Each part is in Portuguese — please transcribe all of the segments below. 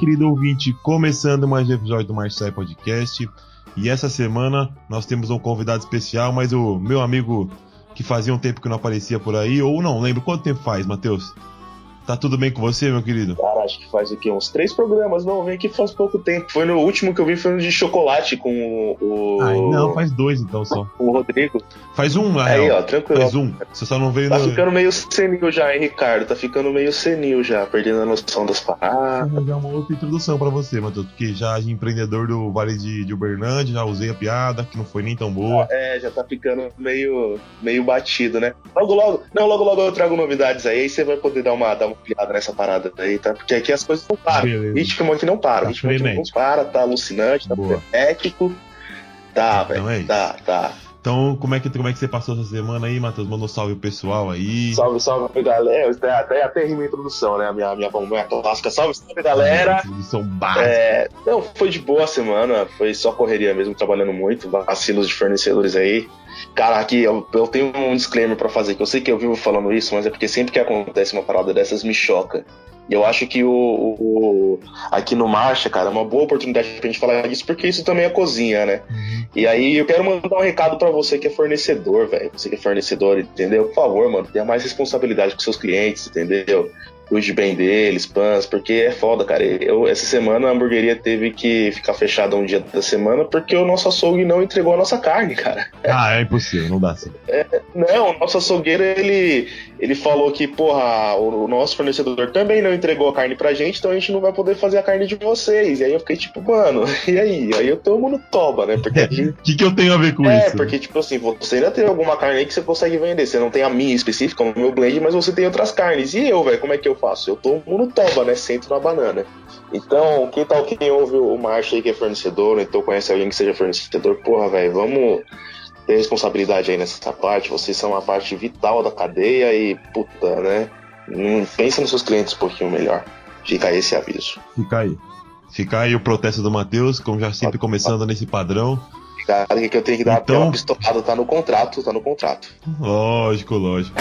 Querido ouvinte, começando mais um episódio do Marcelo Podcast. E essa semana nós temos um convidado especial, mas o meu amigo que fazia um tempo que não aparecia por aí, ou não lembro quanto tempo faz, Matheus? Tá tudo bem com você, meu querido? Cara, acho que faz o quê? Uns três programas. Não, vem aqui faz pouco tempo. Foi no último que eu vi, foi no de chocolate com o. o... Ai, não, faz dois então só. O Rodrigo. Faz um, na Aí, real. ó, tranquilo. Faz um. Você só não veio Tá no. ficando meio senil já, hein, Ricardo? Tá ficando meio senil já, perdendo a noção das paradas. Vou dar uma outra introdução pra você, Matheus, porque já de empreendedor do Vale de, de Uberlândia, já usei a piada, que não foi nem tão boa. É, já tá ficando meio, meio batido, né? Logo, logo. Não, logo, logo eu trago novidades aí, aí você vai poder dar uma, dar uma piada nessa parada aí, tá? Porque aqui as coisas não param. Beleza. O ritmo aqui não para. Tá O ritmo aqui não para, tá alucinante, tá Boa. frenético. Tá, Então é velho. isso. Tá, tá. Então, como é, que, como é que você passou essa semana aí, Matheus? Manda um salve pro pessoal aí. Salve, salve, galera. Até, até, até rimei a introdução, né? A minha, minha, minha clássica. Salve, salve, galera. São básicos. É, não, foi de boa a semana, foi só correria mesmo, trabalhando muito, vacilos de fornecedores aí. Cara, aqui eu, eu tenho um disclaimer pra fazer, que eu sei que eu vivo falando isso, mas é porque sempre que acontece uma parada dessas me choca. E eu acho que o, o- aqui no Marcha, cara, é uma boa oportunidade pra gente falar disso, porque isso também é cozinha, né? Uhum. E aí eu quero mandar um recado pra você que é fornecedor, velho. Você que é fornecedor, entendeu? Por favor, mano, tenha mais responsabilidade com seus clientes, entendeu? Cuide bem deles, pans, porque é foda, cara. Eu, essa semana a hamburgueria teve que ficar fechada um dia da semana porque o nosso açougue não entregou a nossa carne, cara. Ah, é impossível, não dá assim. Não, o nosso açougueiro, ele, ele falou que, porra, o, o nosso fornecedor também não entregou a carne pra gente, então a gente não vai poder fazer a carne de vocês. E aí eu fiquei tipo, mano, e aí? Aí eu tomo no toba, né? Porque gente O que, que eu tenho a ver com é, isso? porque, tipo assim, você ainda tem alguma carne aí que você consegue vender. Você não tem a minha específica, o meu blend, mas você tem outras carnes. E eu, velho, como é que eu faço? Eu tomo no toba, né? Sento na banana. Então, quem tal quem ouve o Marcha aí que é fornecedor, ou então conhece alguém que seja fornecedor, porra, velho, vamos ter responsabilidade aí nessa parte. Vocês são uma parte vital da cadeia e, puta, né? Pensa nos seus clientes um pouquinho melhor. Fica aí esse aviso. Fica aí. Fica aí o protesto do Matheus, como já sempre começando nesse padrão. Cara, que eu tenho que dar Então- aquela pistolada, tá no contrato, tá no contrato. Lógico, lógico.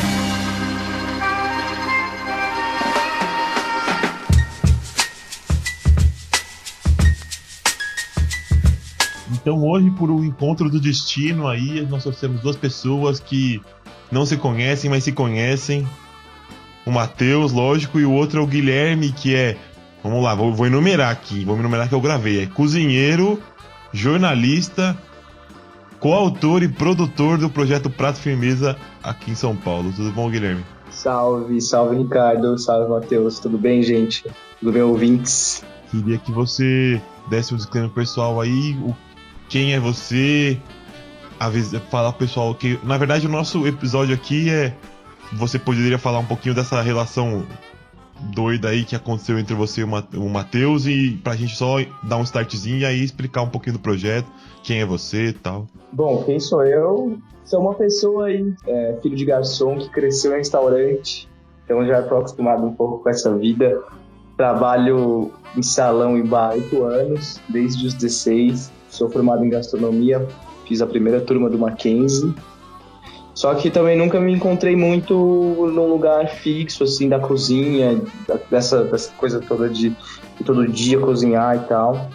Então hoje, por um encontro do destino aí, nós trouxemos duas pessoas que não se conhecem, mas se conhecem. O Matheus, lógico, e o outro é o Guilherme, que é. Vamos lá, vou, vou enumerar aqui, vou enumerar que eu gravei. É cozinheiro, jornalista, coautor e produtor do projeto Prato Firmeza aqui em São Paulo. Tudo bom, Guilherme? Salve, salve Ricardo, salve Matheus, tudo bem, gente? Tudo bem, ouvintes? Queria que você desse um disclaimer pessoal aí, o, quem é você, avisa, falar pro pessoal que, na verdade, o nosso episódio aqui é, você poderia falar um pouquinho dessa relação doida aí que aconteceu entre você e o Ma- o Matheus e pra gente só dar um startzinho e aí explicar um pouquinho do projeto, quem é você e tal. Bom, quem sou eu? Sou uma pessoa aí, é, filho de garçom que cresceu em restaurante, então já estou acostumado um pouco com essa vida. Trabalho em salão e bar há anos, desde os 16. Sou formado em gastronomia, fiz a primeira turma do Mackenzie. Só que também nunca me encontrei muito num lugar fixo, assim, da cozinha, dessa, dessa coisa toda de, todo dia cozinhar e tal.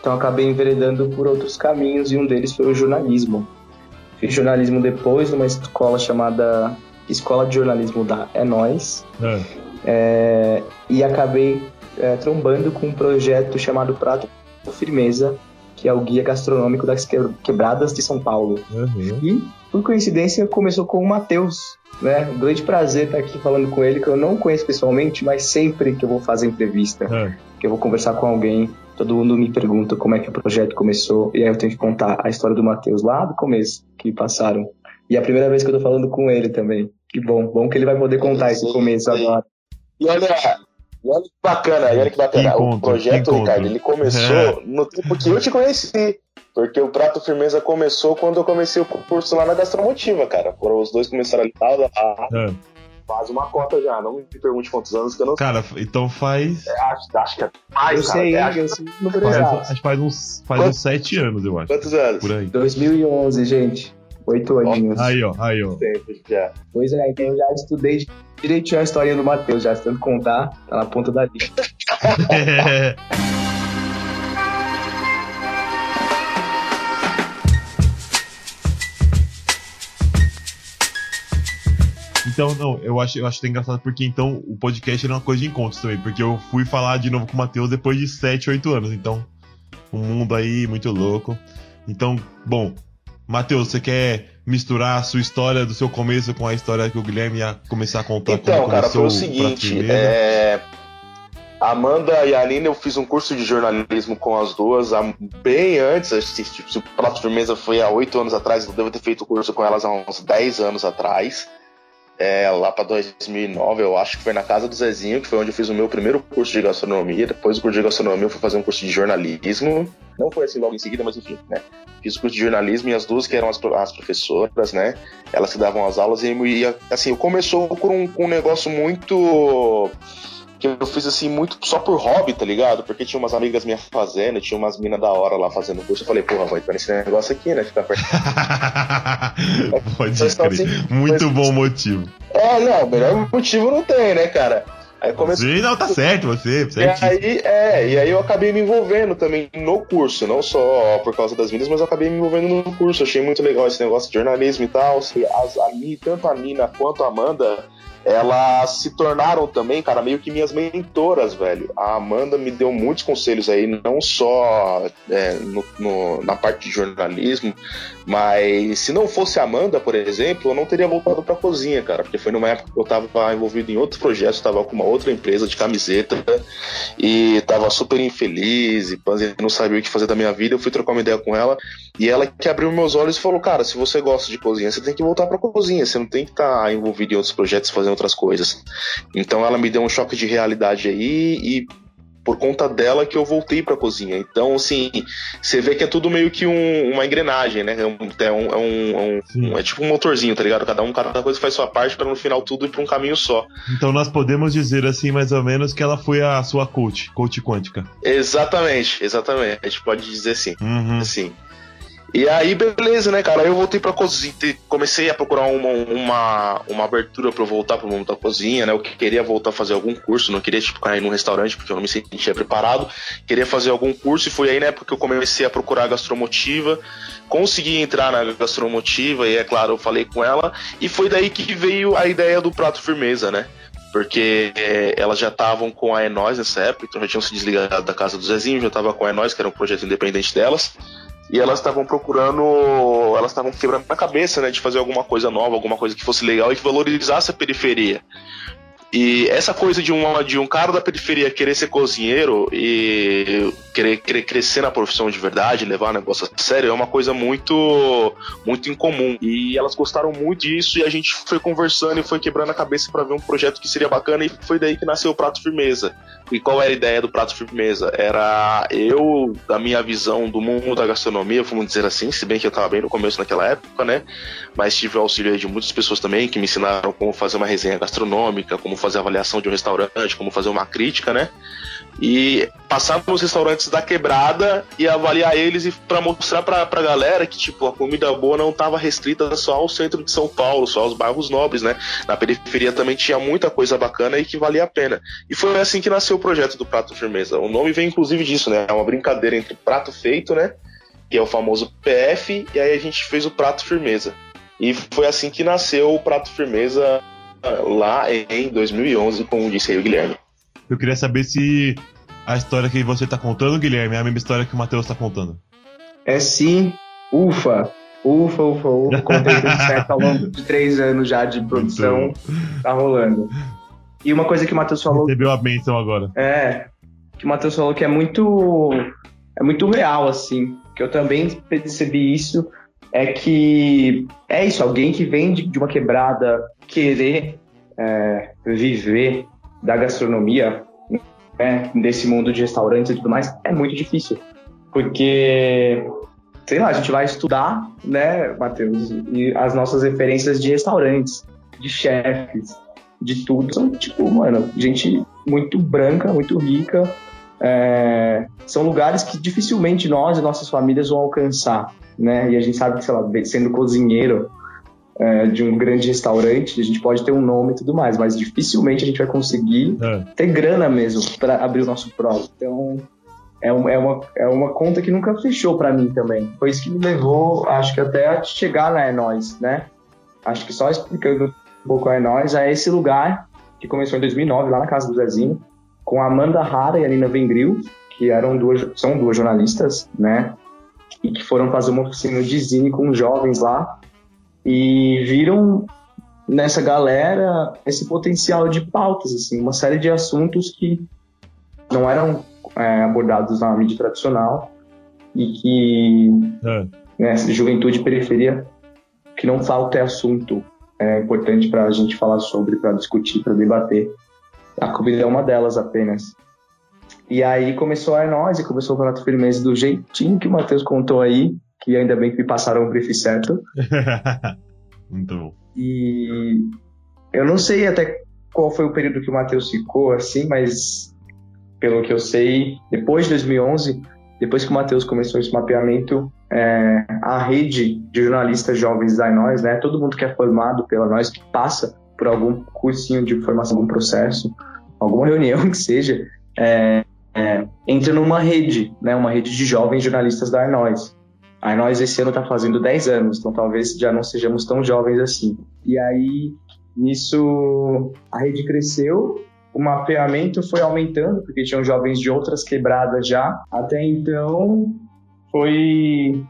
Então acabei enveredando por outros caminhos e um deles foi o jornalismo. Fiz jornalismo depois numa escola chamada Escola de Jornalismo da É Nós é, e acabei é, trombando com um projeto chamado Prato Firmeza, que é o guia gastronômico das que- quebradas de São Paulo. Uhum. E, por coincidência, começou com o Matheus. Né? Um grande prazer estar aqui falando com ele, que eu não conheço pessoalmente, mas sempre que eu vou fazer entrevista, É. que eu vou conversar com alguém, todo mundo me pergunta como é que o projeto começou, e aí eu tenho que contar a história do Matheus lá do começo, que passaram. E é a primeira vez que eu tô falando com ele também. Que bom, bom que ele vai poder contar esse começo agora. E olha, e olha que bacana, olha que bacana. Que o encontro, projeto, encontro. Ricardo, ele começou no tempo que eu te conheci. Porque o Prato Firmeza começou quando eu comecei o curso lá na Gastromotiva, cara. Foram os dois começaram ali, tá, há É. quase uma cota já. Não me pergunte quantos anos que eu não sei. Cara, então faz. Acho, acho que é mais, eu cara. sei, É, acho- eu sei o número faz acho que faz uns, faz uns sete anos, eu acho. Quantos anos? Por aí. 2011, gente. Oito aninhos. Aí, ó, aí, ó. Tempo já. Pois é, então eu já estudei direitinho a historinha do Matheus, já tentando contar, tá na ponta da lista. Então, não, eu acho, eu acho engraçado porque então o podcast era uma coisa de encontros também, porque eu fui falar de novo com o Matheus depois de 7, 8 anos, então um mundo aí muito louco. Então, bom, Matheus, você quer misturar a sua história do seu começo com a história que o Guilherme ia começar a contar? Então, cara, foi o seguinte, é... Amanda e a Aline, eu fiz um curso de jornalismo com as duas bem antes. Tipo, o Prato Firmeza foi há oito anos atrás, eu devo ter feito o curso com elas há uns 10 anos atrás é, lá para 2009, eu acho que foi na casa do Zezinho, que foi onde eu fiz o meu primeiro curso de gastronomia. Depois do curso de gastronomia, eu fui fazer um curso de jornalismo. Não foi assim logo em seguida, mas enfim, né? Fiz o curso de jornalismo e as duas que eram as, as professoras, né? Elas que davam as aulas e ia, assim, começou com um, com um negócio muito que eu fiz assim muito só por hobby, tá ligado? Porque tinha umas amigas minhas fazendo, tinha umas minas da hora lá fazendo curso. Eu falei, porra, vou entrar nesse negócio aqui, né? Ficar perto. Pode ser. Assim, muito mas... bom motivo. É, não, melhor motivo não tem, né, cara? Aí comecei... Sim, não, tá certo você, certo. E aí, é, e aí eu acabei me envolvendo também no curso, não só por causa das minas, mas eu acabei me envolvendo no curso. Achei muito legal esse negócio de jornalismo e tal. As, a, tanto a Mina quanto a Amanda elas se tornaram também, cara, meio que minhas mentoras, velho. A Amanda me deu muitos conselhos aí, não só é, no, no, na parte de jornalismo, mas se não fosse a Amanda, por exemplo, eu não teria voltado pra cozinha, cara, porque foi numa época que eu tava envolvido em outros projetos, tava com uma outra empresa de camiseta e tava super infeliz e não sabia o que fazer da minha vida. Eu fui trocar uma ideia com ela e ela que abriu meus olhos e falou: Cara, se você gosta de cozinha, você tem que voltar pra cozinha, você não tem que estar tá envolvido em outros projetos fazendo outras coisas. Então ela me deu um choque de realidade aí e por conta dela que eu voltei para cozinha. Então, assim, você vê que é tudo meio que um, uma engrenagem, né? É, um, é, um, é, um, é, tipo um motorzinho, tá ligado? Cada um, cada coisa faz sua parte para no final tudo ir para um caminho só. Então nós podemos dizer assim, mais ou menos, que ela foi a sua coach, coach quântica. Exatamente, exatamente. A gente pode dizer assim. Uhum. Assim. E aí, beleza, né, cara? Aí eu voltei pra cozinha, comecei a procurar uma, uma, uma abertura pra eu voltar pro mundo da cozinha, né? Eu queria voltar a fazer algum curso, não queria, tipo, cair num restaurante, porque eu não me sentia preparado. Queria fazer algum curso, e foi aí, né, porque eu comecei a procurar a gastromotiva, consegui entrar na gastromotiva, e é claro, eu falei com ela, e foi daí que veio a ideia do prato firmeza, né? porque é, elas já estavam com a Enóis nessa época, então já tinham se desligado da casa do Zezinho, já estava com a Enóis, que era um projeto independente delas e elas estavam procurando, elas estavam quebrando a cabeça, né, de fazer alguma coisa nova, alguma coisa que fosse legal e que valorizasse a periferia. E essa coisa de, uma, de um cara da periferia querer ser cozinheiro e querer, querer crescer na profissão de verdade, levar o negócio a sério, é uma coisa muito, muito incomum. E elas gostaram muito disso e a gente foi conversando e foi quebrando a cabeça para ver um projeto que seria bacana e foi daí que nasceu o Prato Firmeza. E qual era a ideia do Prato Firmeza? Era eu, da minha visão do mundo da gastronomia, vamos dizer assim, se bem que eu estava bem no começo naquela época, né? Mas tive o auxílio de muitas pessoas também que me ensinaram como fazer uma resenha gastronômica, como fazer avaliação de um restaurante, como fazer uma crítica, né? E passar nos restaurantes da quebrada e avaliar eles e para mostrar pra, pra galera que, tipo, a comida boa não estava restrita só ao centro de São Paulo, só aos bairros nobres, né? Na periferia também tinha muita coisa bacana e que valia a pena. E foi assim que nasceu o projeto do Prato Firmeza. O nome vem inclusive disso, né? É uma brincadeira entre prato feito, né? Que é o famoso PF, e aí a gente fez o Prato Firmeza. E foi assim que nasceu o Prato Firmeza lá em 2011, como disse aí o Guilherme. Eu queria saber se a história que você está contando, Guilherme, é a mesma história que o Matheus está contando. É sim. Ufa. Ufa, ufa, ufa. Contei tudo certo ao longo de três anos já de produção. Então... Tá rolando. E uma coisa que o Matheus falou. Recebeu a benção agora. É. Que o Matheus falou que é muito. É muito real, assim. Que eu também percebi isso. É que é isso, alguém que vem de, de uma quebrada querer é, viver da gastronomia, né, desse mundo de restaurantes e tudo mais, é muito difícil. Porque, sei lá, a gente vai estudar, né, Matheus, e as nossas referências de restaurantes, de chefes, de tudo, são, tipo, mano, gente muito branca, muito rica. É, são lugares que dificilmente nós e nossas famílias vão alcançar, né? E a gente sabe que, sei lá, sendo cozinheiro, é, de um grande restaurante, a gente pode ter um nome e tudo mais, mas dificilmente a gente vai conseguir é. ter grana mesmo para abrir o nosso próprio. Então, é, é, uma, é uma conta que nunca fechou para mim também. Foi isso que me levou, acho que até a chegar na É Nós, né? Acho que só explicando um pouco a É Nós, é esse lugar que começou em 2009, lá na casa do Zezinho, com a Amanda Hara e a Nina Vengril, que eram duas, são duas jornalistas, né? E que foram fazer uma oficina de zine com jovens lá e viram nessa galera esse potencial de pautas, assim, uma série de assuntos que não eram é, abordados na mídia tradicional e que é. né, juventude e periferia que não falta é assunto é importante para a gente falar sobre, para discutir, para debater. A comida é uma delas apenas. E aí começou a nós e começou o Campeonato Firmeza do jeitinho que o Matheus contou aí, que ainda bem que me passaram o brief certo. Muito bom. E eu não sei até qual foi o período que o Matheus ficou, assim, mas pelo que eu sei, depois de 2011, depois que o Matheus começou esse mapeamento, é, a rede de jornalistas jovens da Nós, né, todo mundo que é formado pela Nós, que passa por algum cursinho de formação, algum processo, alguma reunião que seja, é, é, entra numa rede, né, uma rede de jovens jornalistas da Nós. A nós esse ano está fazendo 10 anos, então talvez já não sejamos tão jovens assim. E aí, nisso, a rede cresceu, o mapeamento foi aumentando, porque tinham jovens de outras quebradas já. Até então, foi,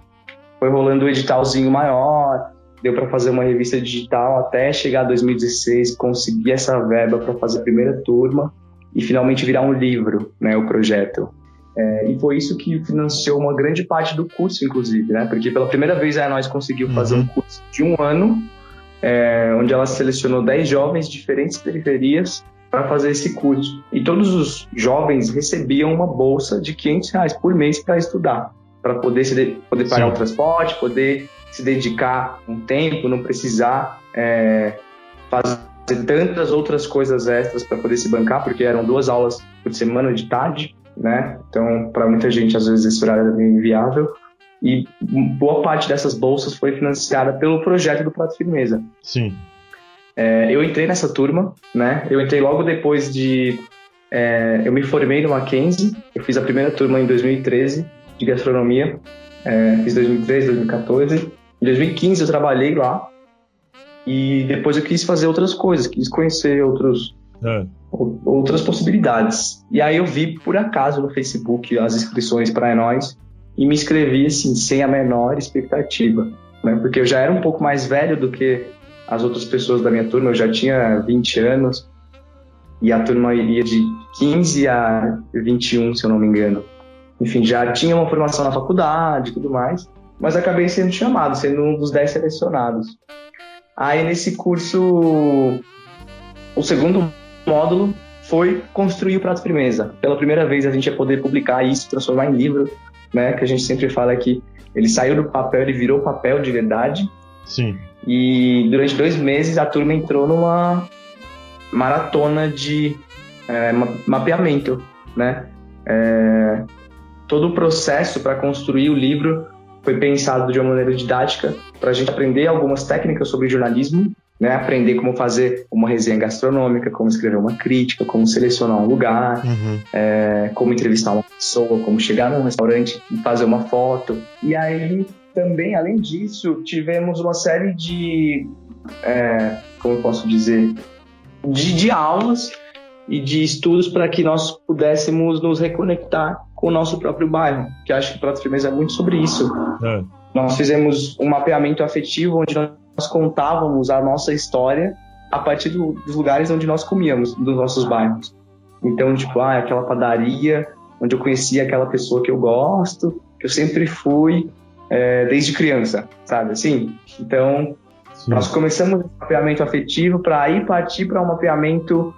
foi rolando um editalzinho maior, deu para fazer uma revista digital até chegar a 2016, conseguir essa verba para fazer a primeira turma e finalmente virar um livro, né, o projeto. É, e foi isso que financiou uma grande parte do curso, inclusive, né? Porque pela primeira vez a nós conseguiu fazer uhum. um curso de um ano, é, onde ela selecionou 10 jovens de diferentes periferias para fazer esse curso. E todos os jovens recebiam uma bolsa de 500 reais por mês para estudar, para poder, se poder pagar Sim. o transporte, poder se dedicar um tempo, não precisar é, fazer tantas outras coisas extras para poder se bancar, porque eram duas aulas por semana de tarde né? Então, para muita gente, às vezes, esse horário é meio inviável. E boa parte dessas bolsas foi financiada pelo projeto do Prato Firmeza. Sim. É, eu entrei nessa turma, né? Eu entrei logo depois de. É, eu me formei no Mackenzie. Eu fiz a primeira turma em 2013 de gastronomia. É, fiz 2013, 2014. Em 2015 eu trabalhei lá. E depois eu quis fazer outras coisas, quis conhecer outros é. outras possibilidades. E aí eu vi por acaso no Facebook as inscrições para nós e me inscrevi assim sem a menor expectativa, né? Porque eu já era um pouco mais velho do que as outras pessoas da minha turma, eu já tinha 20 anos e a turma iria de 15 a 21, se eu não me engano. Enfim, já tinha uma formação na faculdade e tudo mais, mas acabei sendo chamado, sendo um dos 10 selecionados. Aí nesse curso, o segundo módulo foi construir o Prato Firmeza. Pela primeira vez a gente ia poder publicar isso, transformar em livro, né? Que a gente sempre fala que ele saiu do papel, ele virou papel de verdade. Sim. E durante dois meses a turma entrou numa maratona de é, mapeamento, né? É, todo o processo para construir o livro foi pensado de uma maneira didática para a gente aprender algumas técnicas sobre jornalismo né? Aprender como fazer uma resenha gastronômica, como escrever uma crítica, como selecionar um lugar, uhum. é, como entrevistar uma pessoa, como chegar num restaurante e fazer uma foto. E aí também, além disso, tivemos uma série de, é, como eu posso dizer, de, de aulas e de estudos para que nós pudéssemos nos reconectar com o nosso próprio bairro, que acho que Prato Firmeza é muito sobre isso. É. Nós fizemos um mapeamento afetivo onde nós nós contávamos a nossa história a partir do, dos lugares onde nós comíamos, dos nossos bairros. Então, tipo, ah, aquela padaria onde eu conheci aquela pessoa que eu gosto, que eu sempre fui é, desde criança, sabe assim? Então, Sim. nós começamos o mapeamento afetivo para aí partir para o um mapeamento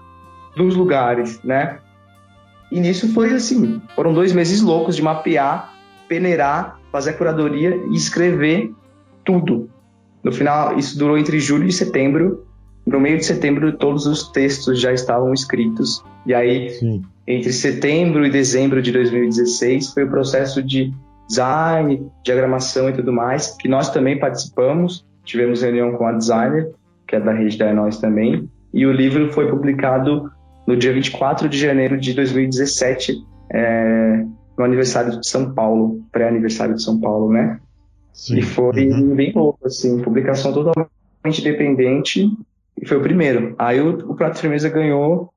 dos lugares, né? E nisso foi assim, foram dois meses loucos de mapear, peneirar, fazer a curadoria e escrever tudo, no final, isso durou entre julho e setembro. No meio de setembro, todos os textos já estavam escritos. E aí, Sim. entre setembro e dezembro de 2016, foi o processo de design, diagramação e tudo mais, que nós também participamos. tivemos reunião com a designer, que é da rede da Enóis também, e o livro foi publicado no dia 24 de janeiro de 2017, é, no aniversário de São Paulo, pré-aniversário de São Paulo, né? Sim. E foi uhum. bem louco, assim, publicação totalmente independente, e foi o primeiro. Aí o, o Prato Firmeza ganhou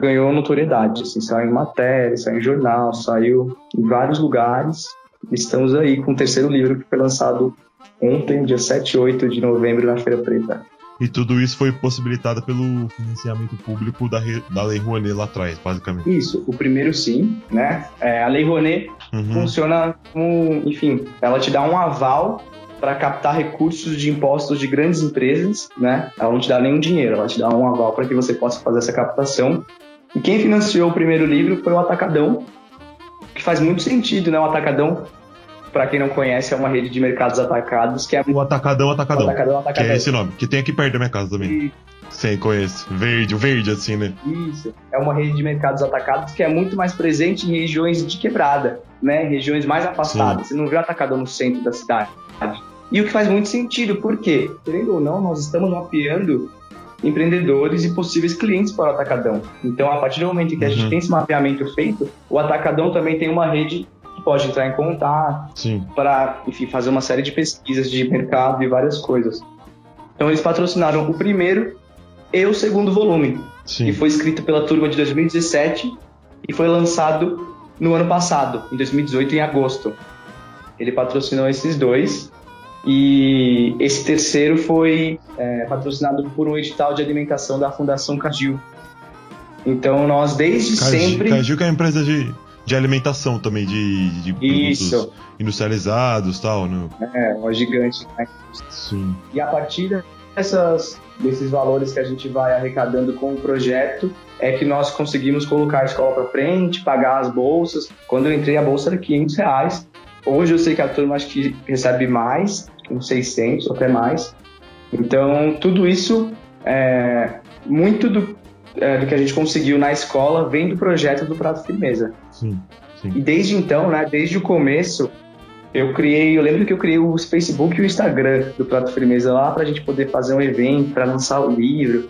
ganhou notoriedade, assim, saiu em matéria, saiu em jornal, saiu em vários lugares. Estamos aí com o terceiro livro que foi lançado ontem, dia 7 e 8 de novembro, na Feira Preta. E tudo isso foi possibilitado pelo financiamento público da, da Lei Rouanet lá atrás, basicamente. Isso, o primeiro sim, né? É, a Lei Rouanet uhum. funciona como, enfim, ela te dá um aval para captar recursos de impostos de grandes empresas, né? Ela não te dá nenhum dinheiro, ela te dá um aval para que você possa fazer essa captação e quem financiou o primeiro livro foi o Atacadão, que faz muito sentido, né? O Atacadão, para quem não conhece, é uma rede de mercados atacados que é o Atacadão Atacadão. O Atacadão, Atacadão. Que é esse nome, que tem aqui perto da minha casa também. E... Sim, conheço. Verde, o verde assim, né? Isso. É uma rede de mercados atacados que é muito mais presente em regiões de quebrada, né? Regiões mais afastadas. Sim. Você não vê o atacadão no centro da cidade. E o que faz muito sentido, porque, querendo ou não, nós estamos mapeando empreendedores e possíveis clientes para o Atacadão. Então, a partir do momento em que a gente uhum. tem esse mapeamento feito, o Atacadão também tem uma rede pode entrar em contato para, enfim, fazer uma série de pesquisas de mercado e várias coisas. Então, eles patrocinaram o primeiro e o segundo volume, Sim. que foi escrito pela turma de 2017 e foi lançado no ano passado, em 2018, em agosto. Ele patrocinou esses dois e esse terceiro foi é, patrocinado por um edital de alimentação da Fundação Cagil. Então nós desde Cagil, sempre. Cagil que é uma empresa de, de alimentação também, de, de produtos industrializados e tal, né? É, uma gigante. Né? Sim. E a partir dessas, desses valores que a gente vai arrecadando com o projeto, é que nós conseguimos colocar a escola para frente, pagar as bolsas. Quando eu entrei, a bolsa era 500 reais. Hoje eu sei que a turma acho que recebe mais, uns 600 ou até mais. Então, tudo isso, é, muito do, é, do que a gente conseguiu na escola vem do projeto do Prato Firmeza. Sim, sim. E desde então, né, desde o começo, eu criei, eu lembro que eu criei o Facebook e o Instagram do Prato Firmeza lá para a gente poder fazer um evento, para lançar o livro,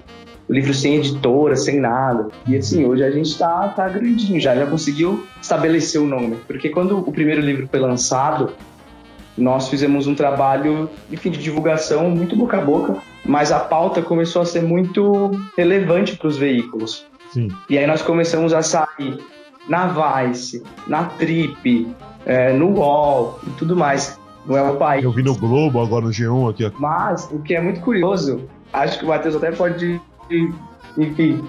o livro sem editora, sem nada. E assim, hoje a gente tá, tá grandinho já, já conseguiu estabelecer o nome. Porque quando o primeiro livro foi lançado, nós fizemos um trabalho, enfim, de divulgação muito boca a boca, mas a pauta começou a ser muito relevante para os veículos. Sim. E aí nós começamos a sair na Vice, na Trip, é, no UOL e tudo mais. Não é o país. Eu vi no Globo, agora no G1 aqui. Mas o que é muito curioso, acho que o Matheus até pode, enfim,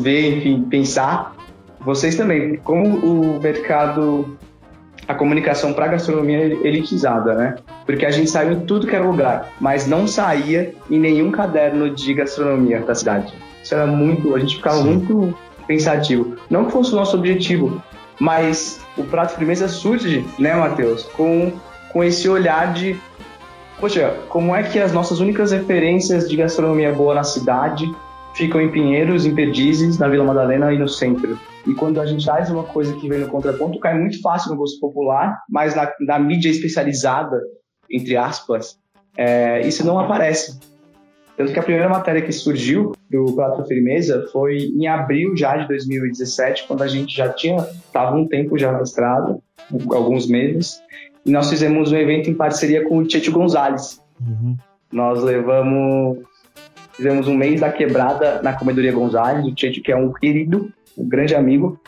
ver, enfim, pensar. Vocês também, como o mercado a comunicação para gastronomia elitizada, né? Porque a gente saiu em tudo que era lugar, mas não saía em nenhum caderno de gastronomia da cidade. Isso era muito, a gente ficava Sim. muito pensativo. Não que fosse o nosso objetivo, mas o prato firmeza surge, né, Matheus, com, com esse olhar de, poxa, como é que as nossas únicas referências de gastronomia boa na cidade ficam em Pinheiros, em Perdizes, na Vila Madalena e no centro. E quando a gente traz uma coisa que vem no contraponto, cai muito fácil no gosto popular, mas na, na mídia especializada, entre aspas, é, isso não aparece. Tanto que a primeira matéria que surgiu do Prato Firmeza foi em abril já de 2017, quando a gente já tinha, estava um tempo já na estrada, alguns meses, e nós fizemos um evento em parceria com o Tietchan Gonzalez. Uhum. Nós levamos Fizemos um mês da quebrada na Comedoria Gonzalez, o Tietchan, que é um querido, um grande amigo,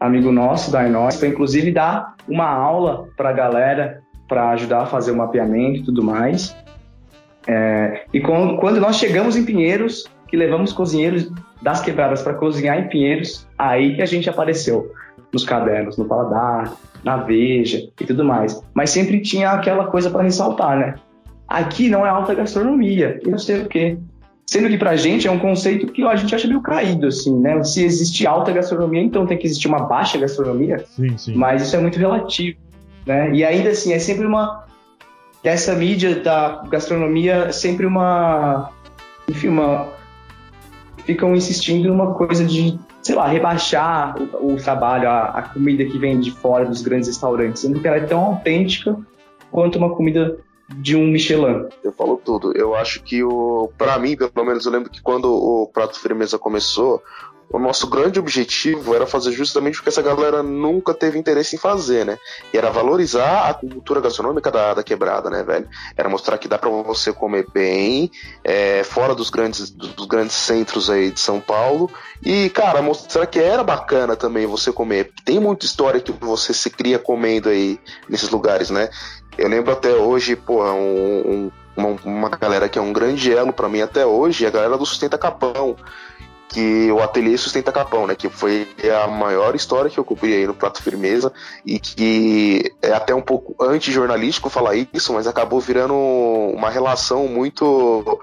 amigo nosso da Enóis, para inclusive dar uma aula para a galera, para ajudar a fazer o mapeamento e tudo mais. É, e quando, quando nós chegamos em Pinheiros, que levamos cozinheiros das quebradas para cozinhar em Pinheiros, aí que a gente apareceu nos cadernos, no paladar, na Veja e tudo mais. Mas sempre tinha aquela coisa para ressaltar, né? Aqui não é alta gastronomia, e não sei o quê. Sendo que pra gente é um conceito que a gente acha meio caído, assim, né? Se existe alta gastronomia, então tem que existir uma baixa gastronomia. Sim, sim. Mas isso é muito relativo, né? E ainda assim, é sempre uma... Dessa mídia da gastronomia, é sempre uma... Enfim, uma... Ficam insistindo numa coisa de, sei lá, rebaixar o, o trabalho, a, a comida que vem de fora dos grandes restaurantes. Sendo que ela é tão autêntica quanto uma comida de um Michelin? Você falou tudo. Eu acho que o. Pra mim, pelo menos, eu lembro que quando o Prato Firmeza começou, o nosso grande objetivo era fazer justamente o que essa galera nunca teve interesse em fazer, né? E era valorizar a cultura gastronômica da, da quebrada, né, velho? Era mostrar que dá para você comer bem, é, fora dos grandes, dos grandes centros aí de São Paulo. E, cara, mostrar que era bacana também você comer. Tem muita história que você se cria comendo aí nesses lugares, né? Eu lembro até hoje, pô, um, um uma, uma, galera que é um grande elo para mim até hoje, é a galera do Sustenta Capão que o Ateliê Sustenta Capão, né? Que foi a maior história que eu cobri aí no Prato Firmeza e que é até um pouco anti-jornalístico falar isso, mas acabou virando uma relação muito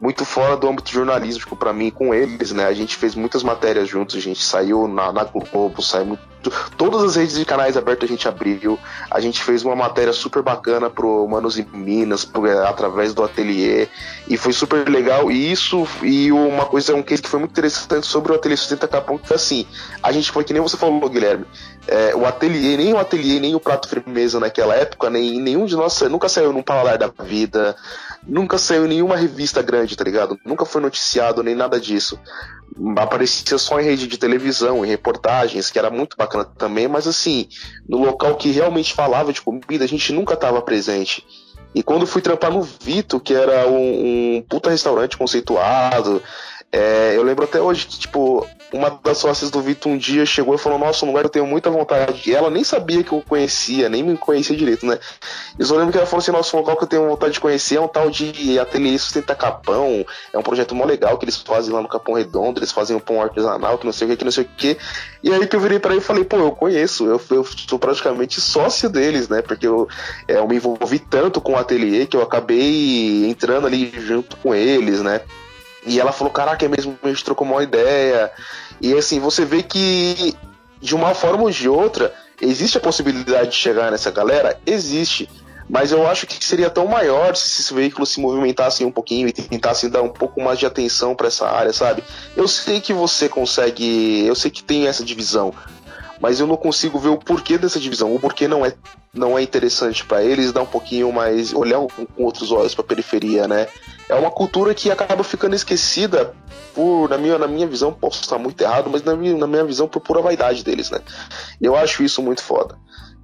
muito fora do âmbito jornalístico para mim com eles, né? A gente fez muitas matérias juntos, a gente saiu na, na Globo, saiu muito, todas as redes de canais abertos a gente abriu. A gente fez uma matéria super bacana pro Manos em Minas, pro, é, através do ateliê, e foi super legal. E isso, e uma coisa, um case que foi muito interessante sobre o Ateliê Sustenta Capão, que foi assim: a gente foi que nem você falou, Guilherme, é, o ateliê, nem o ateliê, nem o prato firmeza naquela época, nem nenhum de nós nunca saiu num paladar da vida, nunca saiu nenhuma revista grande, tá ligado? Nunca foi noticiado nem nada disso. Aparecia só em rede de televisão, em reportagens, que era muito bacana também, mas assim, no local que realmente falava de comida, a gente nunca estava presente. E quando fui trampar no Vito, que era um, um puta restaurante conceituado, é, eu lembro até hoje que, tipo, uma das sócias do Vitor um dia chegou e falou: Nossa, um lugar eu tenho muita vontade. E ela nem sabia que eu conhecia, nem me conhecia direito, né? Eu só lembro que ela falou assim: Nossa, um local que eu tenho vontade de conhecer é um tal de Ateliê Sustenta Capão. É um projeto mó legal que eles fazem lá no Capão Redondo. Eles fazem um pão artesanal, que não sei o que, que não sei o que. E aí que eu virei para ele e falei: Pô, eu conheço. Eu, eu sou praticamente sócio deles, né? Porque eu, é, eu me envolvi tanto com o ateliê que eu acabei entrando ali junto com eles, né? E ela falou: Caraca, é mesmo, a gente trocou uma ideia. E assim, você vê que de uma forma ou de outra, existe a possibilidade de chegar nessa galera? Existe. Mas eu acho que seria tão maior se esses veículos se movimentassem um pouquinho e tentassem dar um pouco mais de atenção para essa área, sabe? Eu sei que você consegue, eu sei que tem essa divisão, mas eu não consigo ver o porquê dessa divisão, o porquê não é não é interessante para eles dar um pouquinho mais olhar com outros olhos para a periferia, né? É uma cultura que acaba ficando esquecida por, na minha, na minha visão, posso estar muito errado, mas na minha, na minha visão, por pura vaidade deles, né? Eu acho isso muito foda.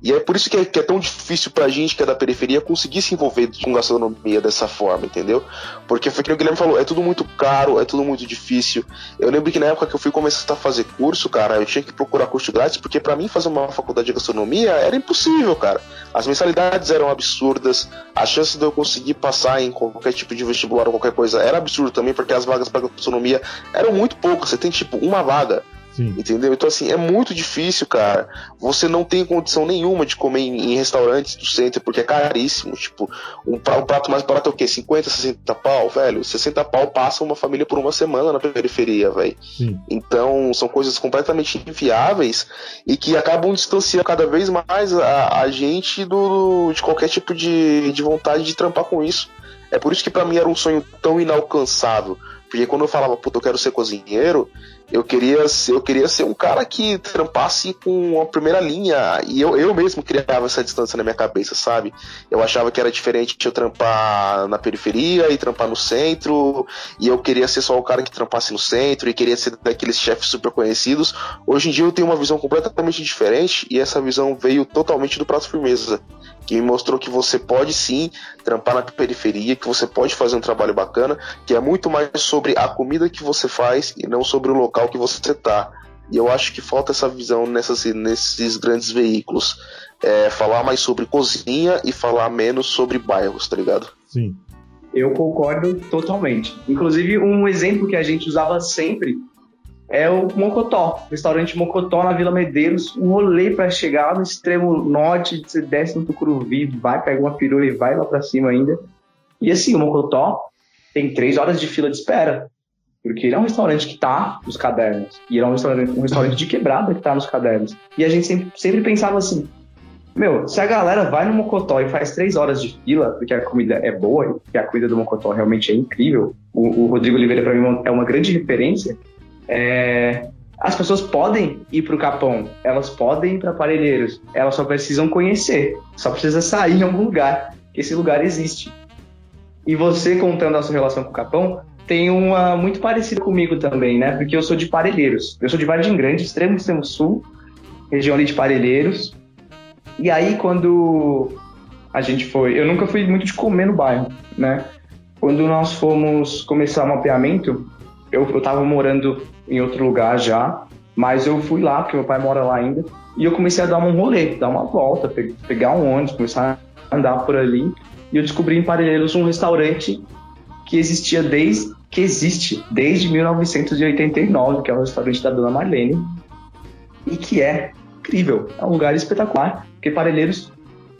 E é por isso que é, que é, tão difícil pra gente que é da periferia conseguir se envolver com gastronomia dessa forma, entendeu? Porque foi que o Guilherme falou, é tudo muito caro, é tudo muito difícil. Eu lembro que na época que eu fui começar a fazer curso, cara, eu tinha que procurar curso grátis, porque para mim fazer uma faculdade de gastronomia era impossível, cara. As mensalidades eram absurdas, a chance de eu conseguir passar em qualquer tipo de vestibular ou qualquer coisa era absurda também, porque as vagas para gastronomia eram muito poucas. Você tem tipo uma vaga Sim. Entendeu? Então, assim, é muito difícil, cara. Você não tem condição nenhuma de comer em, em restaurantes do centro, porque é caríssimo. Tipo, um, um, prato mais barato é o quê? 50, 60 pau, velho? 60 pau passa uma família por uma semana na periferia, velho. Então, são coisas completamente inviáveis e que acabam distanciando cada vez mais a, a gente do, de qualquer tipo de, de vontade de trampar com isso. É por isso que para mim era um sonho tão inalcançável. Porque quando eu falava, puta, eu quero ser cozinheiro, eu queria ser, eu queria ser um cara que trampasse com a primeira linha. E eu, eu mesmo criava essa distância na minha cabeça, sabe? Eu achava que era diferente eu trampar na periferia e trampar no centro. E eu queria ser só o cara que trampasse no centro e queria ser daqueles chefes super conhecidos. Hoje em dia eu tenho uma visão completamente diferente e essa visão veio totalmente do prato firmeza que me mostrou que você pode sim trampar na periferia, que você pode fazer um trabalho bacana, que é muito mais sobre a comida que você faz e não sobre o local que você está. E eu acho que falta essa visão nessas, nesses grandes veículos. É, falar mais sobre cozinha e falar menos sobre bairros, tá ligado? Sim. Eu concordo totalmente. Inclusive, um exemplo que a gente usava sempre é o Mocotó, restaurante Mocotó na Vila Medeiros, um rolê para chegar no extremo norte, você desce no Tucuruvi, vai, pega uma perua e vai lá para cima ainda. E assim, o Mocotó tem três horas de fila de espera, porque ele é um restaurante que tá nos cadernos, e ele é um restaurante, um restaurante de quebrada que tá nos cadernos. E a gente sempre, sempre pensava assim, meu, se a galera vai no Mocotó e faz três horas de fila, porque a comida é boa, porque a comida do Mocotó realmente é incrível, o, o Rodrigo Oliveira para mim é uma grande referência, é, as pessoas podem ir para o Capão, elas podem ir para Parelheiros, elas só precisam conhecer, só precisa sair em algum lugar. que esse lugar existe. E você contando a sua relação com o Capão tem uma muito parecida comigo também, né? Porque eu sou de Parelheiros. Eu sou de Vargem Grande, extremo extremo sul, região ali de Parelheiros. E aí quando a gente foi, eu nunca fui muito de comer no bairro, né? Quando nós fomos começar o mapeamento, eu, eu tava morando em outro lugar já, mas eu fui lá, porque meu pai mora lá ainda, e eu comecei a dar um rolê, dar uma volta, pegar um ônibus, começar a andar por ali. E eu descobri em Parelheiros um restaurante que existia desde que existe desde 1989, que é o restaurante da Dona Marlene, e que é incrível, é um lugar espetacular, porque Parelheiros,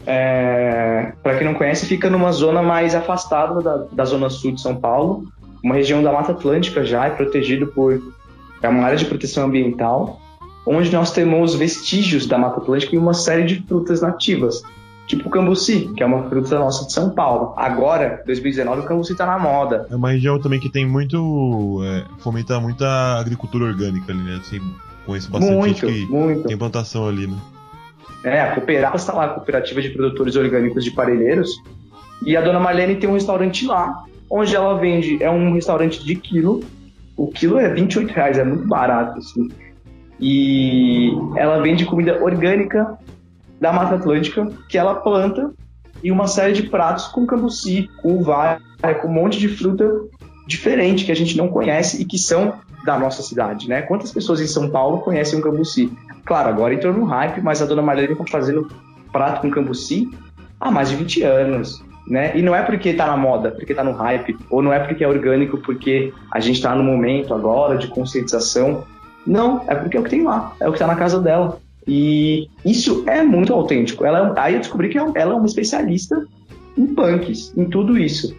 é, para quem não conhece, fica numa zona mais afastada da, da zona sul de São Paulo, uma região da Mata Atlântica já, é protegido por é uma área de proteção ambiental, onde nós temos vestígios da Mata Atlântica e uma série de frutas nativas, tipo o cambuci, que é uma fruta nossa de São Paulo. Agora, 2019, o cambuci tá na moda. É uma região também que tem muito. É, fomenta muita agricultura orgânica ali, né? Assim, conheço bastante muito, gente que muito. tem plantação ali, né? É, a Cooperapa está lá, a Cooperativa de Produtores Orgânicos de Parelheiros. E a dona Marlene tem um restaurante lá, onde ela vende, é um restaurante de quilo. O quilo é 28 reais, é muito barato, assim. E ela vende comida orgânica da Mata Atlântica, que ela planta, e uma série de pratos com cambuci, com uva, com um monte de fruta diferente que a gente não conhece e que são da nossa cidade, né? Quantas pessoas em São Paulo conhecem um cambuci? Claro, agora entrou no hype, mas a dona Marlene está fazendo prato com cambuci há mais de 20 anos, né? E não é porque tá na moda, porque tá no hype, ou não é porque é orgânico, porque a gente tá no momento agora de conscientização. Não, é porque é o que tem lá, é o que tá na casa dela. E isso é muito autêntico. Ela, aí eu descobri que ela é uma especialista em punks, em tudo isso.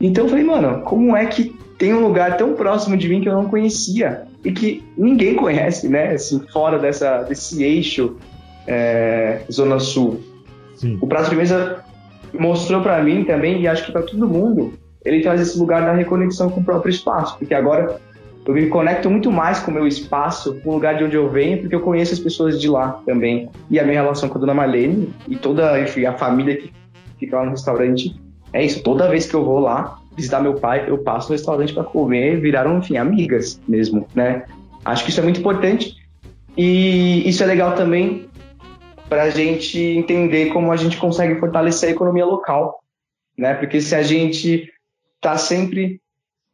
Então eu falei, mano, como é que tem um lugar tão próximo de mim que eu não conhecia e que ninguém conhece, né? Assim, fora dessa, desse eixo é, Zona Sul. Sim. O Prato de Mesa mostrou para mim também, e acho que para todo mundo, ele traz esse lugar da reconexão com o próprio espaço, porque agora eu me conecto muito mais com o meu espaço, com o lugar de onde eu venho, porque eu conheço as pessoas de lá também. E a minha relação com a dona Marlene e toda enfim, a família que fica lá no restaurante é isso. Toda vez que eu vou lá visitar meu pai, eu passo no restaurante para comer, viraram, enfim, amigas mesmo, né? Acho que isso é muito importante. E isso é legal também para a gente entender como a gente consegue fortalecer a economia local, né? Porque se a gente tá sempre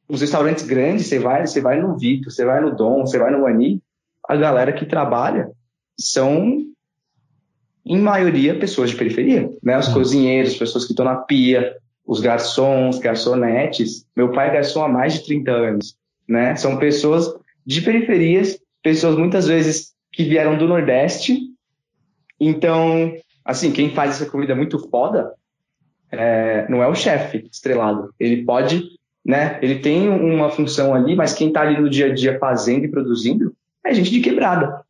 os restaurantes grandes, você vai, você vai no Vito, você vai no Dom, você vai no Ani, a galera que trabalha são em maioria pessoas de periferia, né? Os cozinheiros, pessoas que estão na pia, os garçons, garçonetes. Meu pai é garçom há mais de 30 anos, né? São pessoas de periferias, pessoas muitas vezes que vieram do Nordeste. Então, assim, quem faz essa comida muito foda é, não é o chefe estrelado. Ele pode, né? Ele tem uma função ali, mas quem tá ali no dia a dia fazendo e produzindo é gente de quebrada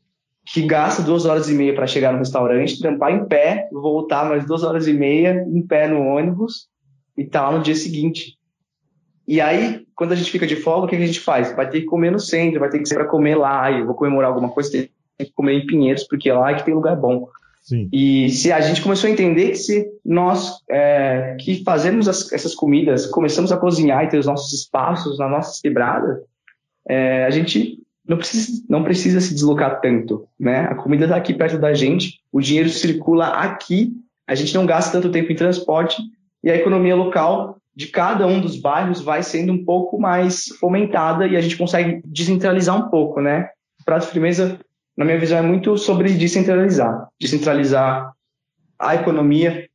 que gasta duas horas e meia para chegar no restaurante, trampar em pé, voltar mais duas horas e meia em pé no ônibus e tá lá no dia seguinte. E aí, quando a gente fica de folga, o que a gente faz? Vai ter que comer no centro, vai ter que ser para comer lá, e vou comemorar alguma coisa, tem que comer em Pinheiros, porque lá é que tem lugar bom. Sim. E se a gente começou a entender que se nós é, que fazemos as, essas comidas, começamos a cozinhar e ter os nossos espaços, nas nossas quebradas, é, a gente não precisa, não precisa se deslocar tanto, né? A comida está aqui perto da gente, o dinheiro circula aqui, a gente não gasta tanto tempo em transporte e a economia local de cada um dos bairros vai sendo um pouco mais fomentada e a gente consegue descentralizar um pouco, né? O Prato Firmeza, na minha visão, é muito sobre descentralizar. Descentralizar a economia,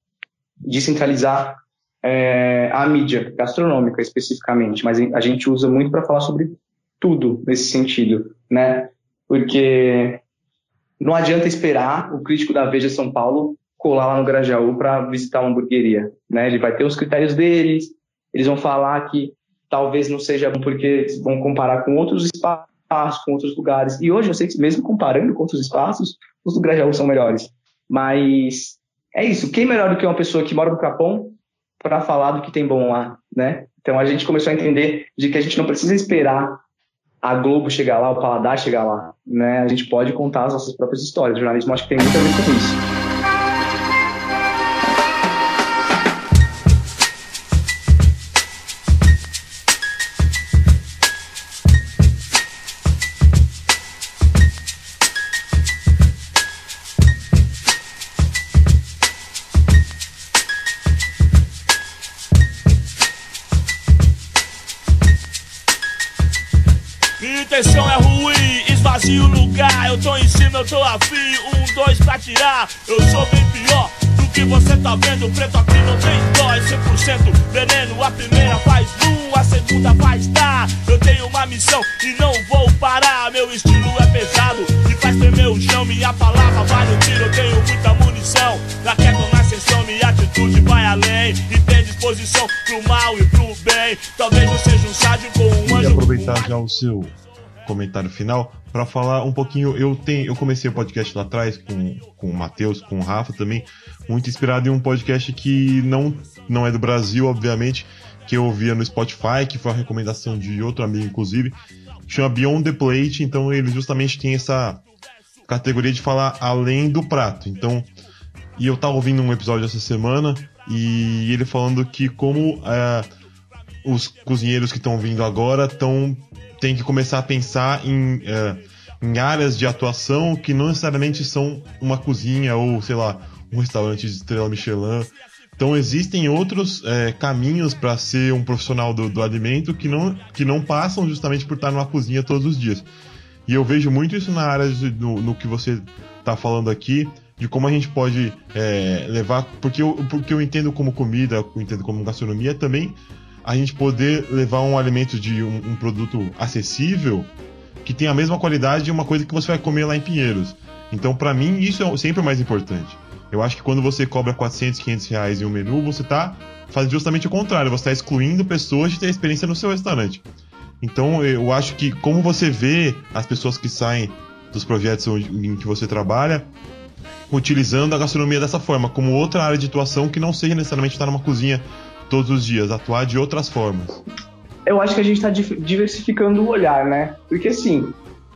descentralizar é, a mídia gastronômica especificamente, mas a gente usa muito para falar sobre tudo nesse sentido, né? Porque não adianta esperar o crítico da Veja São Paulo colar lá no Grajaú para visitar uma hamburgueria, né? Ele vai ter os critérios deles, eles vão falar que talvez não seja bom porque vão comparar com outros espaços, com outros lugares. E hoje eu sei que mesmo comparando com outros espaços, os do Grajaú são melhores. Mas é isso. Quem melhor do que uma pessoa que mora no Capão para falar do que tem bom lá, né? Então a gente começou a entender de que a gente não precisa esperar a Globo chegar lá, o Paladar chegar lá, né? A gente pode contar as nossas próprias histórias. O jornalismo acho que tem muito a ver com isso. Eu sou bem pior do que você tá vendo. Preto aqui não tem dó, é 100% veneno. A primeira faz um, a segunda faz dar. Eu tenho uma missão e não vou parar. Meu estilo é pesado e faz tremer o chão. Minha palavra vale o tiro, eu tenho muita munição. Na sessão, minha atitude vai além. E tem disposição pro mal e pro bem. Talvez eu seja um sábio com um anjo. E aproveitar já o seu comentário final para falar um pouquinho. Eu tenho, eu comecei o podcast lá atrás com, com o Matheus, com o Rafa também, muito inspirado em um podcast que não, não é do Brasil, obviamente, que eu ouvia no Spotify, que foi a recomendação de outro amigo, inclusive, chama Beyond the Plate. Então ele justamente tem essa categoria de falar além do prato. Então, e eu tava ouvindo um episódio essa semana e ele falando que como é, os cozinheiros que estão vindo agora estão tem que começar a pensar em, é, em áreas de atuação que não necessariamente são uma cozinha ou, sei lá, um restaurante de estrela Michelin. Então existem outros é, caminhos para ser um profissional do, do, alimento que não, que não passam justamente por estar numa cozinha todos os dias. E eu vejo muito isso na área de, no, no que você está falando aqui, de como a gente pode é, levar. Porque eu, porque eu entendo como comida, eu entendo como gastronomia também a gente poder levar um alimento de um, um produto acessível que tem a mesma qualidade de uma coisa que você vai comer lá em Pinheiros. Então, para mim, isso é sempre o mais importante. Eu acho que quando você cobra 400, 500 reais em um menu, você está fazendo justamente o contrário. Você está excluindo pessoas de ter experiência no seu restaurante. Então, eu acho que como você vê as pessoas que saem dos projetos em que você trabalha, utilizando a gastronomia dessa forma, como outra área de atuação que não seja necessariamente estar numa cozinha todos os dias, atuar de outras formas. Eu acho que a gente está diversificando o olhar, né? Porque assim,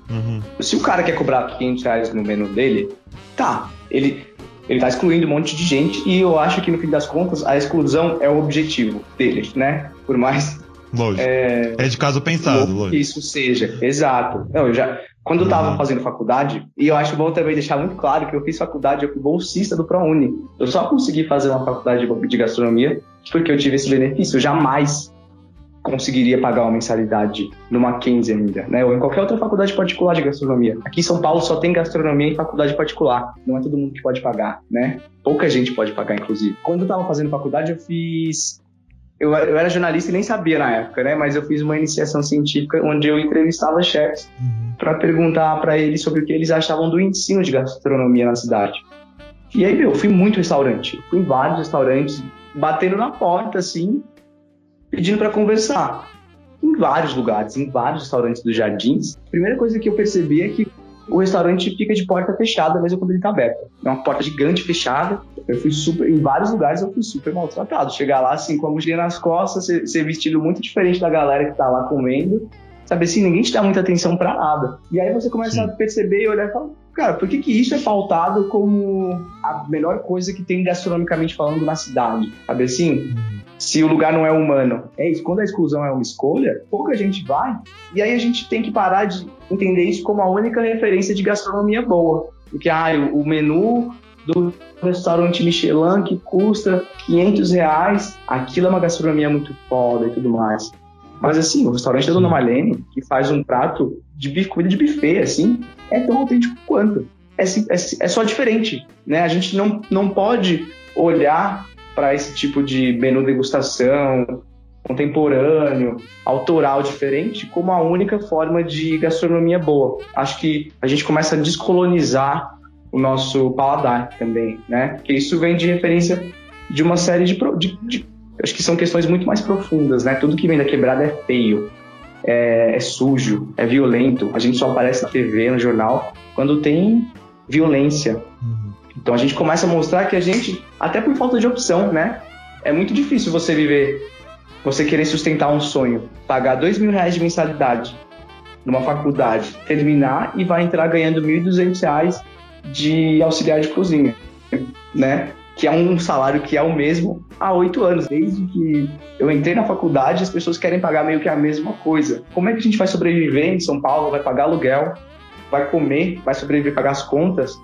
uhum. se o cara quer cobrar 500 reais no menu dele, tá, ele, ele tá excluindo um monte de gente e eu acho que no fim das contas a exclusão é o objetivo dele, né? Por mais Lógico. É, é de caso pensado, lógico. Que isso seja, exato. Não, eu já, quando eu estava uhum. fazendo faculdade, e eu acho bom também deixar muito claro que eu fiz faculdade, eu fui bolsista do ProUni. Eu só consegui fazer uma faculdade de gastronomia porque eu tive esse benefício. Eu jamais conseguiria pagar uma mensalidade no Mackenzie ainda, né? Ou em qualquer outra faculdade particular de gastronomia. Aqui em São Paulo só tem gastronomia em faculdade particular. Não é todo mundo que pode pagar, né? Pouca gente pode pagar, inclusive. Quando eu estava fazendo faculdade, eu fiz eu, eu, era jornalista e nem sabia na época, né? Mas eu fiz uma iniciação científica onde eu entrevistava chefs uhum. para perguntar para eles sobre o que eles achavam do ensino de gastronomia na cidade. E aí, meu, eu fui muito restaurante. Fui em vários restaurantes, batendo na porta, assim, pedindo para conversar. Em vários lugares, em vários restaurantes dos jardins. A primeira coisa que eu percebi é que o restaurante fica de porta fechada mesmo quando ele tá aberto. É uma porta gigante fechada. Eu fui super, em vários lugares eu fui super maltratado. Chegar lá assim com a mochila nas costas, ser, ser vestido muito diferente da galera que tá lá comendo. Sabe assim, ninguém te dá muita atenção para nada. E aí você começa Sim. a perceber e olhar e falar, cara, por que, que isso é pautado como a melhor coisa que tem gastronomicamente falando na cidade? Sabe assim? Se o lugar não é humano. É isso, quando a exclusão é uma escolha, pouca gente vai. E aí a gente tem que parar de entender isso como a única referência de gastronomia boa. Porque ah, o menu do restaurante Michelin que custa 500 reais, aquilo é uma gastronomia muito foda e tudo mais. Mas assim, o restaurante da Dona Marlene, que faz um prato de comida de buffet, assim, é tão autêntico quanto. É, é, é só diferente, né? A gente não, não pode olhar para esse tipo de menu degustação contemporâneo, autoral diferente, como a única forma de gastronomia boa. Acho que a gente começa a descolonizar o nosso paladar também, né? Porque isso vem de referência de uma série de, de, de acho que são questões muito mais profundas, né? Tudo que vem da quebrada é feio, é, é, sujo, é violento. A gente só aparece na TV, no jornal, quando tem violência. Uhum. Então a gente começa a mostrar que a gente, até por falta de opção, né? É muito difícil você viver, você querer sustentar um sonho, pagar dois mil reais de mensalidade numa faculdade, terminar e vai entrar ganhando R$ 1.200 de auxiliar de cozinha, né? Que é um salário que é o mesmo há oito anos. Desde que eu entrei na faculdade, as pessoas querem pagar meio que a mesma coisa. Como é que a gente vai sobreviver em São Paulo? Vai pagar aluguel, vai comer, vai sobreviver, pagar as contas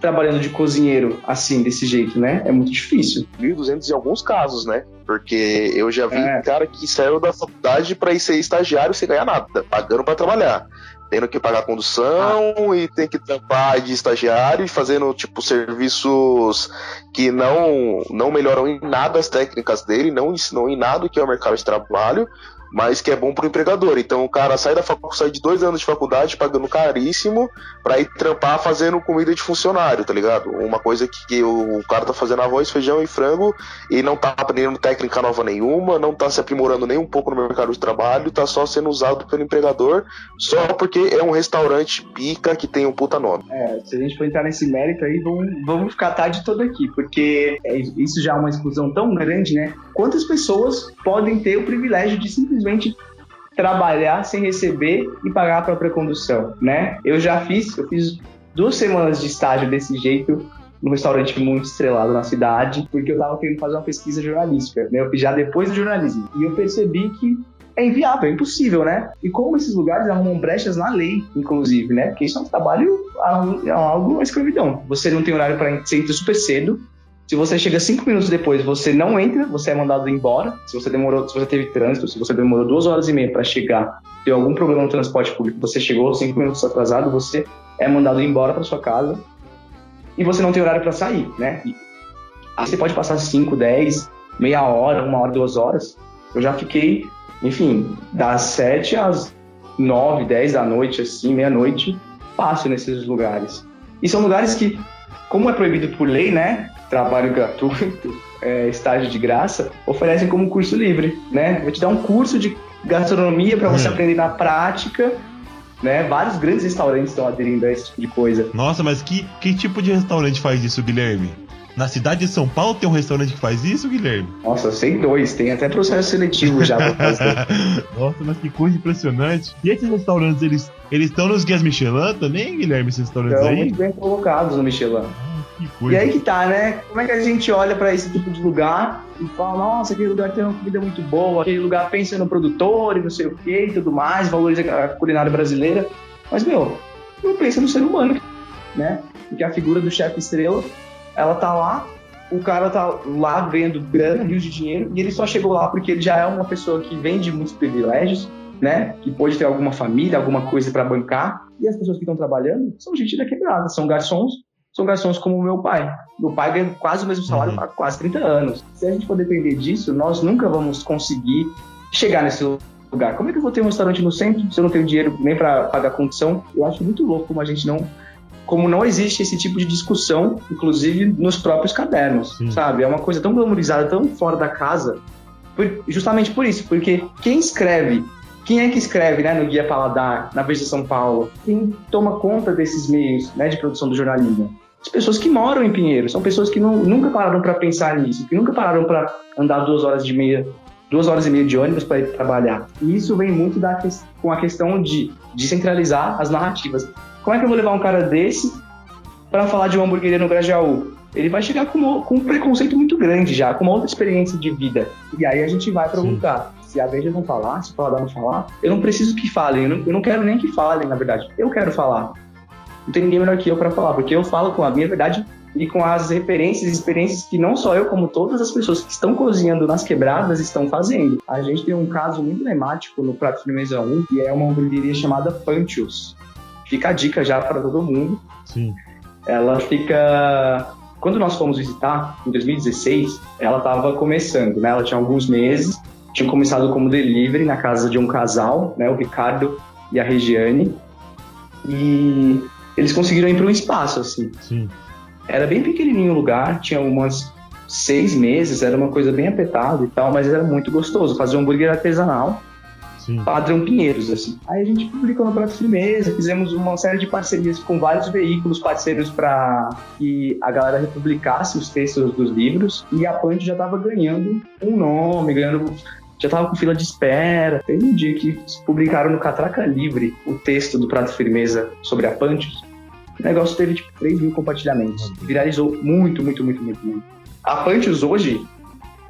trabalhando de cozinheiro assim, desse jeito, né? É muito difícil. 1.200 em alguns casos, né? Porque eu já vi é. cara que saiu da faculdade para ir ser estagiário sem ganhar nada, pagando para trabalhar tendo que pagar condução ah. e tem que trampar de estagiário e fazendo tipo serviços que não não melhoram em nada as técnicas dele, não ensinam em nada o que é o mercado de trabalho, mas que é bom pro empregador. Então o cara sai da faculdade, sai de dois anos de faculdade pagando caríssimo para ir trampar fazendo comida de funcionário, tá ligado? Uma coisa que, o, cara tá fazendo arroz, feijão e frango e não tá aprendendo técnica nova nenhuma, não tá se aprimorando nem um pouco no mercado de trabalho, tá só sendo usado pelo empregador só porque é um restaurante pica que tem um puta nome. É, se a gente for entrar nesse mérito aí, vamos, vamos ficar tarde todo aqui, porque é, isso já é uma exclusão tão grande, né? Quantas pessoas podem ter o privilégio de simplesmente simplesmente trabalhar sem receber e pagar a própria condução, né? Eu já fiz, eu fiz duas semanas de estágio desse jeito num restaurante muito estrelado na cidade, porque eu estava querendo fazer uma pesquisa jornalística, né? Eu fiz já depois do jornalismo. E eu percebi que é inviável, é impossível, né? E como esses lugares arrumam brechas na lei, inclusive, né? Porque isso é um trabalho, é algo, uma escravidão. Você não tem horário para sair super cedo, se você chega cinco minutos depois, você não entra, você é mandado embora. Se você demorou, se você teve trânsito, se você demorou duas horas e meia para chegar, tem algum problema no transporte público, você chegou cinco minutos atrasado, você é mandado embora para sua casa e você não tem horário para sair, né? Aí você pode passar cinco, dez, meia hora, uma hora, duas horas. Eu já fiquei, enfim, das sete às nove, dez da noite, assim, meia-noite, passo nesses lugares. E são lugares que, como é proibido por lei, né? Trabalho gratuito, é, estágio de graça, oferecem como curso livre, né? Vou te dar um curso de gastronomia para você hum. aprender na prática, né? Vários grandes restaurantes estão aderindo a esse tipo de coisa. Nossa, mas que, que tipo de restaurante faz isso, Guilherme? Na cidade de São Paulo tem um restaurante que faz isso, Guilherme? Nossa, eu sei dois, tem até processo seletivo já pra fazer. Nossa, mas que coisa impressionante. E esses restaurantes, eles eles estão nos guias Michelin também, Guilherme, esses restaurantes estão aí? muito bem colocados no Michelin. E aí que tá, né? Como é que a gente olha para esse tipo de lugar e fala, nossa, aquele lugar tem uma comida muito boa, aquele lugar pensa no produtor e não sei o que e tudo mais, valoriza a culinária brasileira. Mas, meu, não pensa no ser humano, né? Porque a figura do chefe estrela, ela tá lá, o cara tá lá vendo grana, rios de dinheiro, e ele só chegou lá porque ele já é uma pessoa que vem de muitos privilégios, né? Que pode ter alguma família, alguma coisa para bancar. E as pessoas que estão trabalhando são gente da quebrada, são garçons são garçons como o meu pai. Meu pai ganha quase o mesmo salário uhum. há quase 30 anos. Se a gente for depender disso, nós nunca vamos conseguir chegar nesse lugar. Como é que eu vou ter um restaurante no centro se eu não tenho dinheiro nem para pagar condição? Eu acho muito louco como a gente não como não existe esse tipo de discussão, inclusive nos próprios cadernos, Sim. sabe? É uma coisa tão glamorizada, tão fora da casa, justamente por isso, porque quem escreve quem é que escreve né, no Guia Paladar, na Veja São Paulo? Quem toma conta desses meios né, de produção do jornalismo? As pessoas que moram em Pinheiro, são pessoas que não, nunca pararam para pensar nisso, que nunca pararam para andar duas horas de meia, duas horas e meia de ônibus para ir trabalhar. E isso vem muito da, com a questão de descentralizar as narrativas. Como é que eu vou levar um cara desse para falar de uma hamburgueria no Grajaú? Ele vai chegar com, com um preconceito muito grande já, com uma outra experiência de vida. E aí a gente vai para lugar se a Veja não falar, se o Paladar não falar, eu não preciso que falem, eu não, eu não quero nem que falem, na verdade. Eu quero falar. Não tem ninguém melhor que eu para falar, porque eu falo com a minha verdade e com as referências e experiências que não só eu, como todas as pessoas que estão cozinhando nas quebradas estão fazendo. A gente tem um caso muito emblemático no Prato de Mesa 1, que é uma hamburgueria chamada Panchos. Fica a dica já para todo mundo. Sim. Ela fica quando nós fomos visitar, em 2016, ela estava começando, né? Ela tinha alguns meses tinha começado como delivery na casa de um casal, né, o Ricardo e a Regiane, e eles conseguiram ir para um espaço, assim. Sim. Era bem pequenininho o lugar, tinha umas seis meses, era uma coisa bem apertada e tal, mas era muito gostoso. Fazer um hambúrguer artesanal, Sim. padrão Pinheiros, assim. Aí a gente publicou no Prato Firmeza, fizemos uma série de parcerias com vários veículos parceiros para que a galera republicasse os textos dos livros, e a Punch já estava ganhando um nome, ganhando já tava com fila de espera. Teve um dia que publicaram no Catraca Livre o texto do Prato Firmeza sobre a Panchos. O negócio teve tipo 3 mil compartilhamentos. Viralizou muito, muito, muito, muito, muito. A Panchos hoje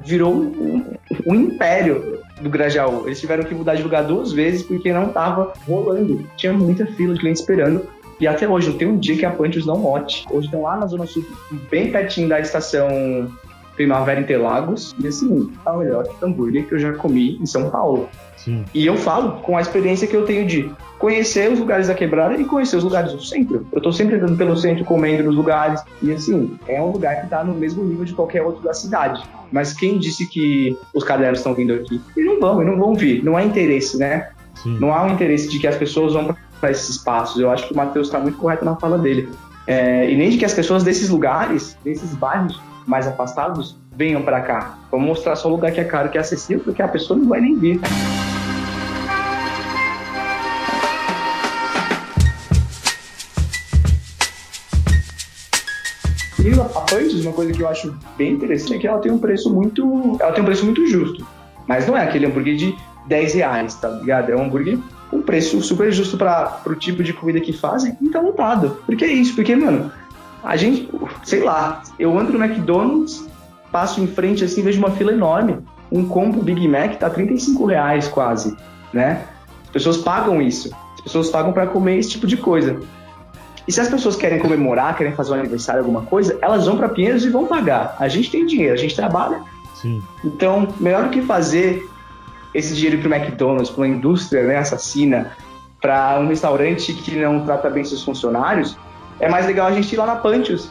virou um, um, império do Grajaú. Eles tiveram que mudar de lugar duas vezes porque não tava rolando. Tinha muita fila de clientes esperando E até hoje, não tem um dia que a Panchos não lote. Hoje estão lá na Zona Sul, bem pertinho da estação Primavera Interlagos. E assim, é o melhor hambúrguer que eu já comi em São Paulo. Sim. E eu falo com a experiência que eu tenho de conhecer os lugares da quebrada e conhecer os lugares do centro. Eu tô sempre andando pelo centro, comendo nos lugares. E assim, é um lugar que tá no mesmo nível de qualquer outro da cidade. Mas quem disse que os cadernos estão vindo aqui? E não vão, e não vão vir. Não há interesse, né? Sim. Não há um interesse de que as pessoas vão para esses espaços. Eu acho que o Matheus está muito correto na fala dele. É, e nem de que as pessoas desses lugares, desses bairros mais afastados, venham para cá. Vamos mostrar só um lugar que é caro, que é acessível, porque a pessoa não vai nem vir. E a Punches, uma coisa que eu acho bem interessante é que ela tem um preço muito. Ela tem um preço muito justo. Mas não é aquele hambúrguer de 10 reais, tá ligado? É um hambúrguer com um preço super justo para o tipo de comida que fazem e tá lotado. Por que isso? Porque, mano, a gente, sei lá, eu ando no McDonald's, passo em frente assim, vejo uma fila enorme. Um combo Big Mac tá 35 reais quase, né? As pessoas pagam isso. As pessoas pagam para comer esse tipo de coisa. E se as pessoas querem comemorar, querem fazer um aniversário, alguma coisa, elas vão para Pinheiros e vão pagar. A gente tem dinheiro, a gente trabalha. Sim. Então, melhor do que fazer esse dinheiro para o McDonald's, para uma indústria né, assassina, para um restaurante que não trata bem seus funcionários, é mais legal a gente ir lá na Pantios,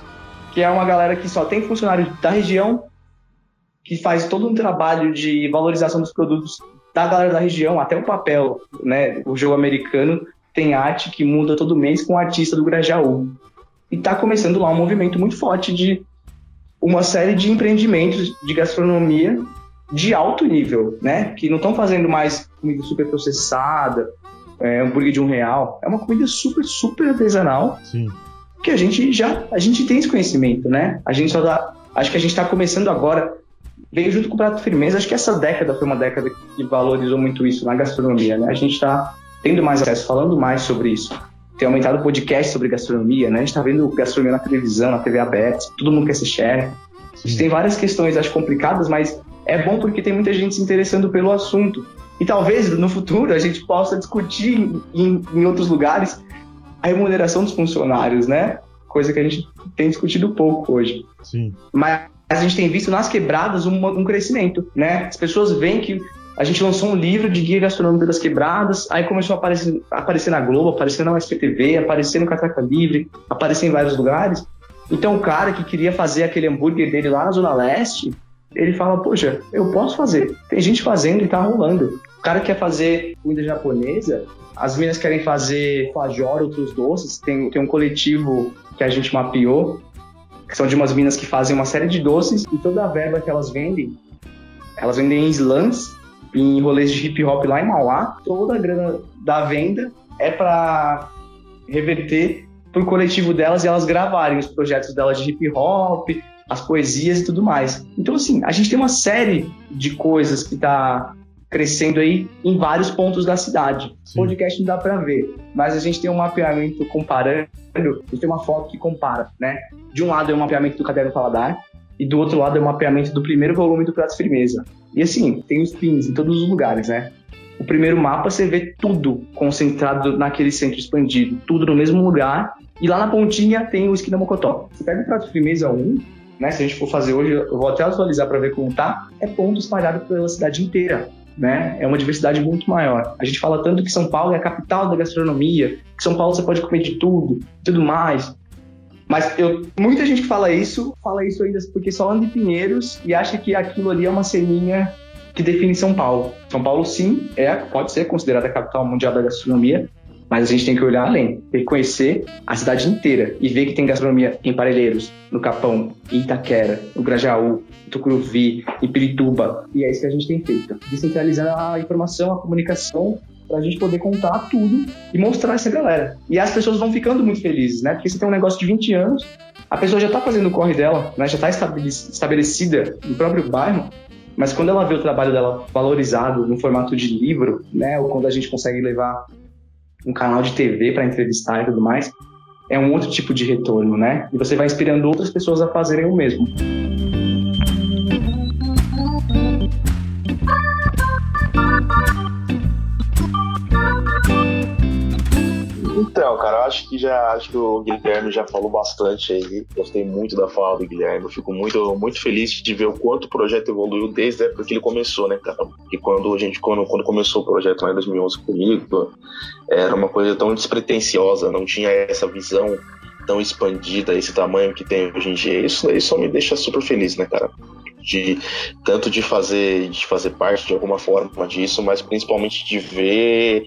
que é uma galera que só tem funcionários da região, que faz todo um trabalho de valorização dos produtos da galera da região, até o papel, né? O jogo americano tem arte que muda todo mês com o artista do Grajaú. E está começando lá um movimento muito forte de uma série de empreendimentos de gastronomia de alto nível, né? Que não estão fazendo mais comida super processada, é, hambúrguer de um real. É uma comida super, super artesanal. Sim. Que a gente já, a gente tem esse conhecimento, né? A gente só dá, acho que a gente está começando agora. Veio junto com o Prato Firmeza. Acho que essa década foi uma década que valorizou muito isso na gastronomia, né? A gente está tendo mais acesso, falando mais sobre isso. Tem aumentado o podcast sobre gastronomia, né? A gente está vendo gastronomia na televisão, na TV aberta, todo mundo quer ser chefe. Tem várias questões, acho, complicadas, mas é bom porque tem muita gente se interessando pelo assunto. E talvez no futuro a gente possa discutir em, em outros lugares a remuneração dos funcionários, né? Coisa que a gente tem discutido pouco hoje. Sim. Mas a gente tem visto nas quebradas um, um crescimento, né? As pessoas veem que a gente lançou um livro de guia gastronômico das quebradas, aí começou a aparecer, aparecer na Globo, aparecer na USPTV, aparecer no Catraca Livre, aparecer em vários lugares. Então o cara que queria fazer aquele hambúrguer dele lá na Zona Leste, ele fala, poxa, eu posso fazer. Tem gente fazendo e tá rolando. O cara quer fazer comida japonesa, as meninas querem fazer fajor, outros doces. Tem, tem um coletivo que a gente mapeou, que são de umas minas que fazem uma série de doces e toda a verba que elas vendem, elas vendem em slams, em rolês de hip hop lá em Mauá. Toda a grana da venda é para reverter pro coletivo delas e elas gravarem os projetos delas de hip hop, as poesias e tudo mais. Então, assim, a gente tem uma série de coisas que tá crescendo aí em vários pontos da cidade. Sim. Podcast não dá para ver, mas a gente tem um mapeamento comparando, a gente tem uma foto que compara, né? De um lado é o mapeamento do Caderno Paladar e do outro lado é o mapeamento do primeiro volume do Prato Firmeza. E assim, tem os pins em todos os lugares, né? O primeiro mapa você vê tudo concentrado naquele centro expandido, tudo no mesmo lugar. E lá na pontinha tem o Esquina Mocotó. Você pega o Prato Firmeza 1, né? Se a gente for fazer hoje, eu vou até atualizar para ver como tá. É ponto espalhado pela cidade inteira. Né? É uma diversidade muito maior. A gente fala tanto que São Paulo é a capital da gastronomia, que São Paulo você pode comer de tudo, tudo mais. Mas eu, muita gente que fala isso, fala isso ainda porque só anda em Pinheiros e acha que aquilo ali é uma ceninha que define São Paulo. São Paulo, sim, é, pode ser considerada a capital mundial da gastronomia, mas a gente tem que olhar além, tem que conhecer a cidade inteira e ver que tem gastronomia em Parelheiros, no Capão, em Itaquera, no Grajaú, em Tucuruvi, em Pirituba. E é isso que a gente tem feito. Descentralizando a informação, a comunicação, para a gente poder contar tudo e mostrar essa galera. E as pessoas vão ficando muito felizes, né? Porque você tem um negócio de 20 anos, a pessoa já está fazendo o corre dela, né? já está estabelecida no próprio bairro, mas quando ela vê o trabalho dela valorizado no formato de livro, né? Ou quando a gente consegue levar um canal de TV para entrevistar e tudo mais, é um outro tipo de retorno, né? E você vai inspirando outras pessoas a fazerem o mesmo. Então, cara, eu acho que já acho que o Guilherme já falou bastante aí. Gostei muito da fala do Guilherme. Eu fico muito, muito feliz de ver o quanto o projeto evoluiu desde a época que ele começou, né, cara? E quando a gente, quando, quando começou o projeto lá em 2011 comigo, era uma coisa tão despretensiosa, não tinha essa visão tão expandida, esse tamanho que tem hoje em dia. Isso daí só me deixa super feliz, né, cara? De, tanto de fazer de fazer parte de alguma forma disso, mas principalmente de ver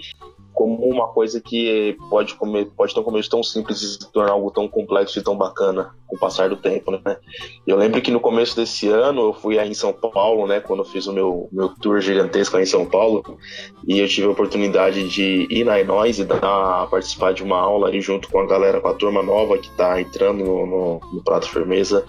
como uma coisa que pode, comer, pode ter um começo tão simples e se tornar algo tão complexo e tão bacana com o passar do tempo, né? Eu lembro que no começo desse ano eu fui aí em São Paulo, né? Quando eu fiz o meu, meu tour gigantesco aí em São Paulo e eu tive a oportunidade de ir na Inóis e dar, participar de uma aula aí junto com a galera, com a turma nova que tá entrando no, no, no Prato Firmeza.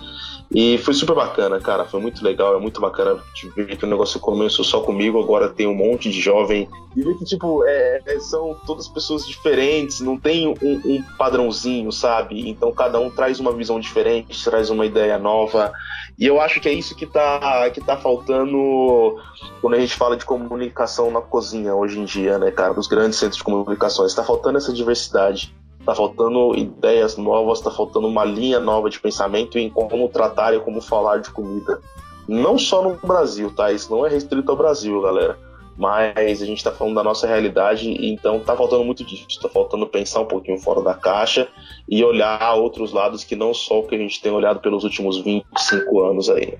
E foi super bacana, cara. Foi muito legal, é muito bacana de ver que o negócio começou só comigo, agora tem um monte de jovem. E ver que, tipo, é, é são todas pessoas diferentes, não tem um, um, padrãozinho, sabe? Então cada um traz uma visão diferente, traz uma ideia nova. E eu acho que é isso que tá, que tá faltando quando a gente fala de comunicação na cozinha hoje em dia, né, cara? Nos grandes centros de comunicações. Está faltando essa diversidade Tá faltando ideias novas, tá faltando uma linha nova de pensamento em como tratar e como falar de comida. Não só no Brasil, tá? Isso não é restrito ao Brasil, galera. Mas a gente está falando da nossa realidade, então tá faltando muito disso. Tá faltando pensar um pouquinho fora da caixa e olhar outros lados que não só o que a gente tem olhado pelos últimos 25 anos aí.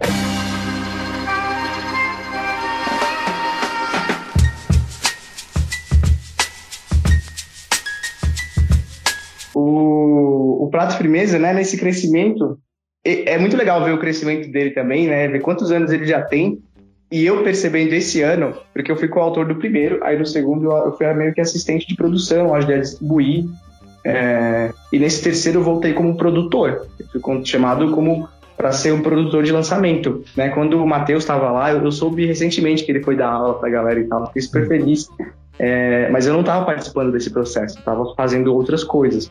O, o Prato Firmeza, né, nesse crescimento, é, muito legal ver o crescimento dele também, né, ver quantos anos ele já tem, e eu percebendo esse ano, porque eu fui coautor do primeiro, aí no segundo eu fui meio que assistente de produção, ajudei a distribuir, é, e nesse terceiro eu voltei como produtor, eu fui chamado como para ser um produtor de lançamento, né? Quando o Matheus estava lá, eu, eu, soube recentemente que ele foi dar aula para a galera e tal, fiquei super feliz. É, mas eu não estava participando desse processo, estava fazendo outras coisas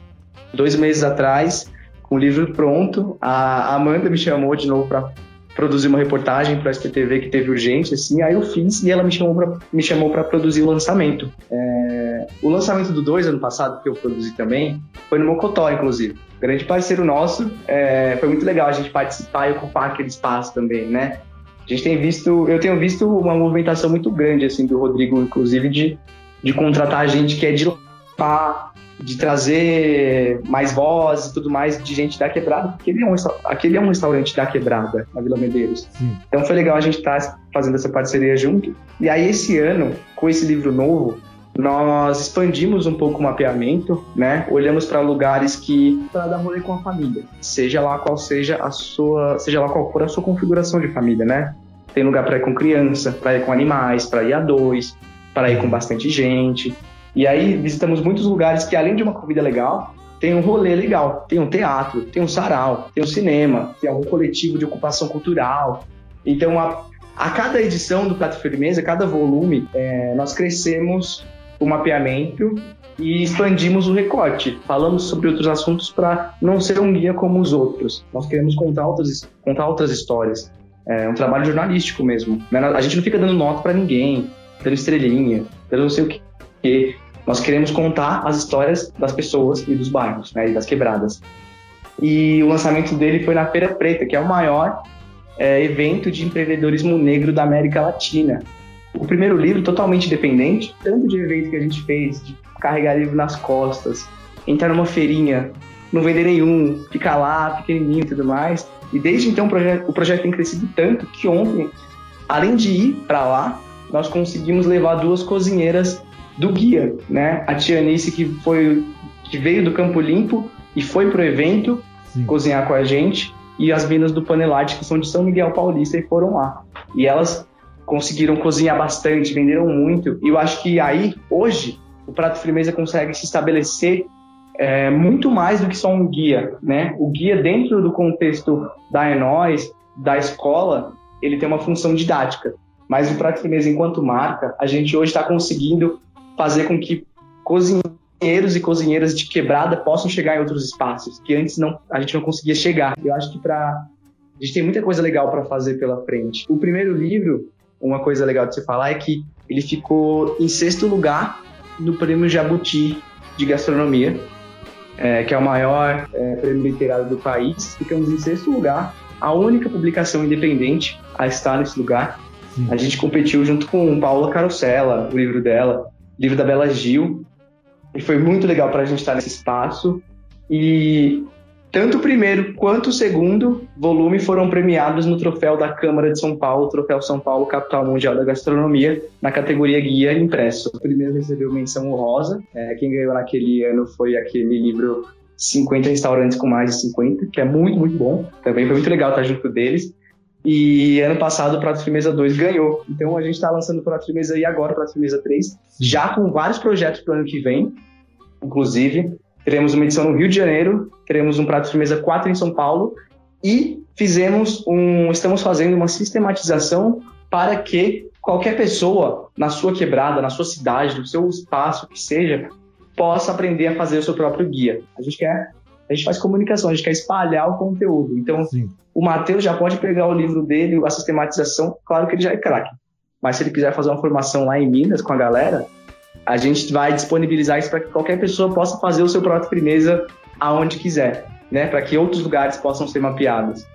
dois meses atrás, com o livro pronto, a Amanda me chamou de novo para produzir uma reportagem para a SPTV que teve urgente, assim, aí eu fiz e ela me chamou para me chamou para produzir o lançamento. É, o lançamento do 2 ano passado que eu produzi também foi no Mocotó, inclusive. Grande parceiro nosso, é, foi muito legal a gente participar e ocupar aquele espaço também, né? A gente tem visto, eu tenho visto uma movimentação muito grande assim do Rodrigo, inclusive de, de contratar gente que é de lá de trazer mais voz e tudo mais de gente da quebrada, porque ele é um, aquele é um restaurante da quebrada, na Vila Medeiros. Sim. Então foi legal a gente estar tá fazendo essa parceria junto. E aí, esse ano, com esse livro novo, nós expandimos um pouco o mapeamento, né? Olhamos para lugares que para dar rolê com a família, seja lá qual seja a sua, seja lá qual for a sua configuração de família, né? Tem lugar para ir com criança, para ir com animais, para ir a dois, para ir com bastante gente. E aí visitamos muitos lugares que, além de uma comida legal, tem um rolê legal. Tem um teatro, tem um sarau, tem um cinema, tem algum coletivo de ocupação cultural. Então, a, a cada edição do Prato Firmeza, cada volume, é, nós crescemos o mapeamento e expandimos o recorte. Falamos sobre outros assuntos para não ser um guia como os outros. Nós queremos contar outras, contar outras histórias. É um trabalho jornalístico mesmo. Né? A gente não fica dando nota para ninguém, dando estrelinha, dando não sei o que nós queremos contar as histórias das pessoas e dos bairros, né, e das quebradas. E o lançamento dele foi na Feira Preta, que é o maior é, evento de empreendedorismo negro da América Latina. O primeiro livro, totalmente independente, tanto de evento que a gente fez, de carregar livro nas costas, entrar numa feirinha, não vender nenhum, ficar lá, pequenininho e tudo mais. E desde então o projeto, o projeto tem crescido tanto que ontem, além de ir para lá, nós conseguimos levar duas cozinheiras do guia, né? A Tianice que foi que veio do Campo Limpo e foi pro evento Sim. cozinhar com a gente e as minas do Panelate que são de São Miguel Paulista e foram lá. E elas conseguiram cozinhar bastante, venderam muito. E eu acho que aí hoje o prato firmeza consegue se estabelecer é, muito mais do que só um guia, né? O guia dentro do contexto da Enóis, da escola, ele tem uma função didática. Mas o prato firmeza enquanto marca, a gente hoje está conseguindo fazer com que cozinheiros e cozinheiras de quebrada possam chegar em outros espaços que antes não a gente não conseguia chegar. Eu acho que para a gente tem muita coisa legal para fazer pela frente. O primeiro livro, uma coisa legal de se falar é que ele ficou em sexto lugar no prêmio Jabuti de gastronomia é, que é o maior é, prêmio literário do país. Ficamos em sexto lugar, a única publicação independente a estar nesse lugar. Sim. A gente competiu junto com Paula Carosella, o livro dela, livro da Bela Gil, e foi muito legal para a gente estar nesse espaço. E tanto o primeiro quanto o segundo volume foram premiados no troféu da Câmara de São Paulo, Troféu São Paulo Capital Mundial da Gastronomia, na categoria Guia Impresso. O primeiro recebeu menção honrosa. É, quem ganhou naquele ano foi aquele livro 50 Restaurantes com Mais de 50, que é muito, muito bom. Também foi muito legal estar junto deles. E ano passado o Prato Firmeza 2 ganhou. Então a gente está lançando o Prato Firmeza e agora o Prato Firmeza 3, já com vários projetos para o ano que vem. Inclusive, teremos uma edição no Rio de Janeiro, teremos um Prato Firmeza 4 em São Paulo e fizemos um, estamos fazendo uma sistematização para que qualquer pessoa na sua quebrada, na sua cidade, no seu espaço que seja, possa aprender a fazer o seu próprio guia. A gente quer a gente faz comunicação, a gente quer espalhar o conteúdo. Então, Sim. o Matheus já pode pegar o livro dele, a sistematização, claro que ele já é craque. Mas se ele quiser fazer uma formação lá em Minas com a galera, a gente vai disponibilizar isso para que qualquer pessoa possa fazer o seu próprio firmeza aonde quiser, né? Para que outros lugares possam ser mapeados.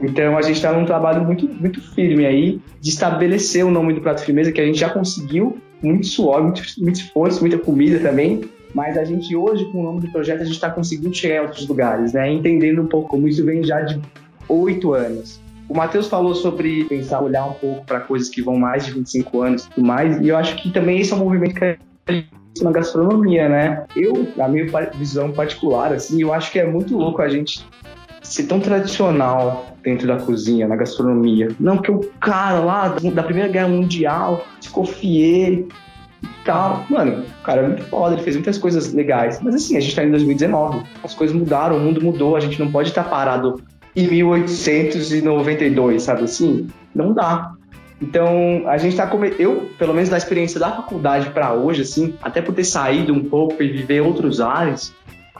Então a gente está num trabalho muito, muito firme aí de estabelecer o nome do prato firmeza que a gente já conseguiu, muito suor, muito, muito esforço, muita comida também, mas a gente hoje, com o nome do projeto, a gente está conseguindo chegar em outros lugares, né? Entendendo um pouco como isso vem já de oito anos. O Matheus falou sobre pensar, olhar um pouco para coisas que vão mais de 25 anos e tudo mais, e eu acho que também esse é um movimento que na gastronomia, né? Eu, na minha visão particular, assim, eu acho que é muito louco a gente ser tão tradicional dentro da cozinha, na gastronomia. Não, porque o cara lá da Primeira Guerra Mundial, Escoffier, tal. Mano, o cara é muito foda, ele fez muitas coisas legais. Mas assim, a gente tá em 2019, as coisas mudaram, o mundo mudou, a gente não pode estar parado em 1892, sabe assim? Não dá. Então, a gente tá com... eu, pelo menos da experiência da faculdade para hoje, assim, até por ter saído um pouco e viver outros ares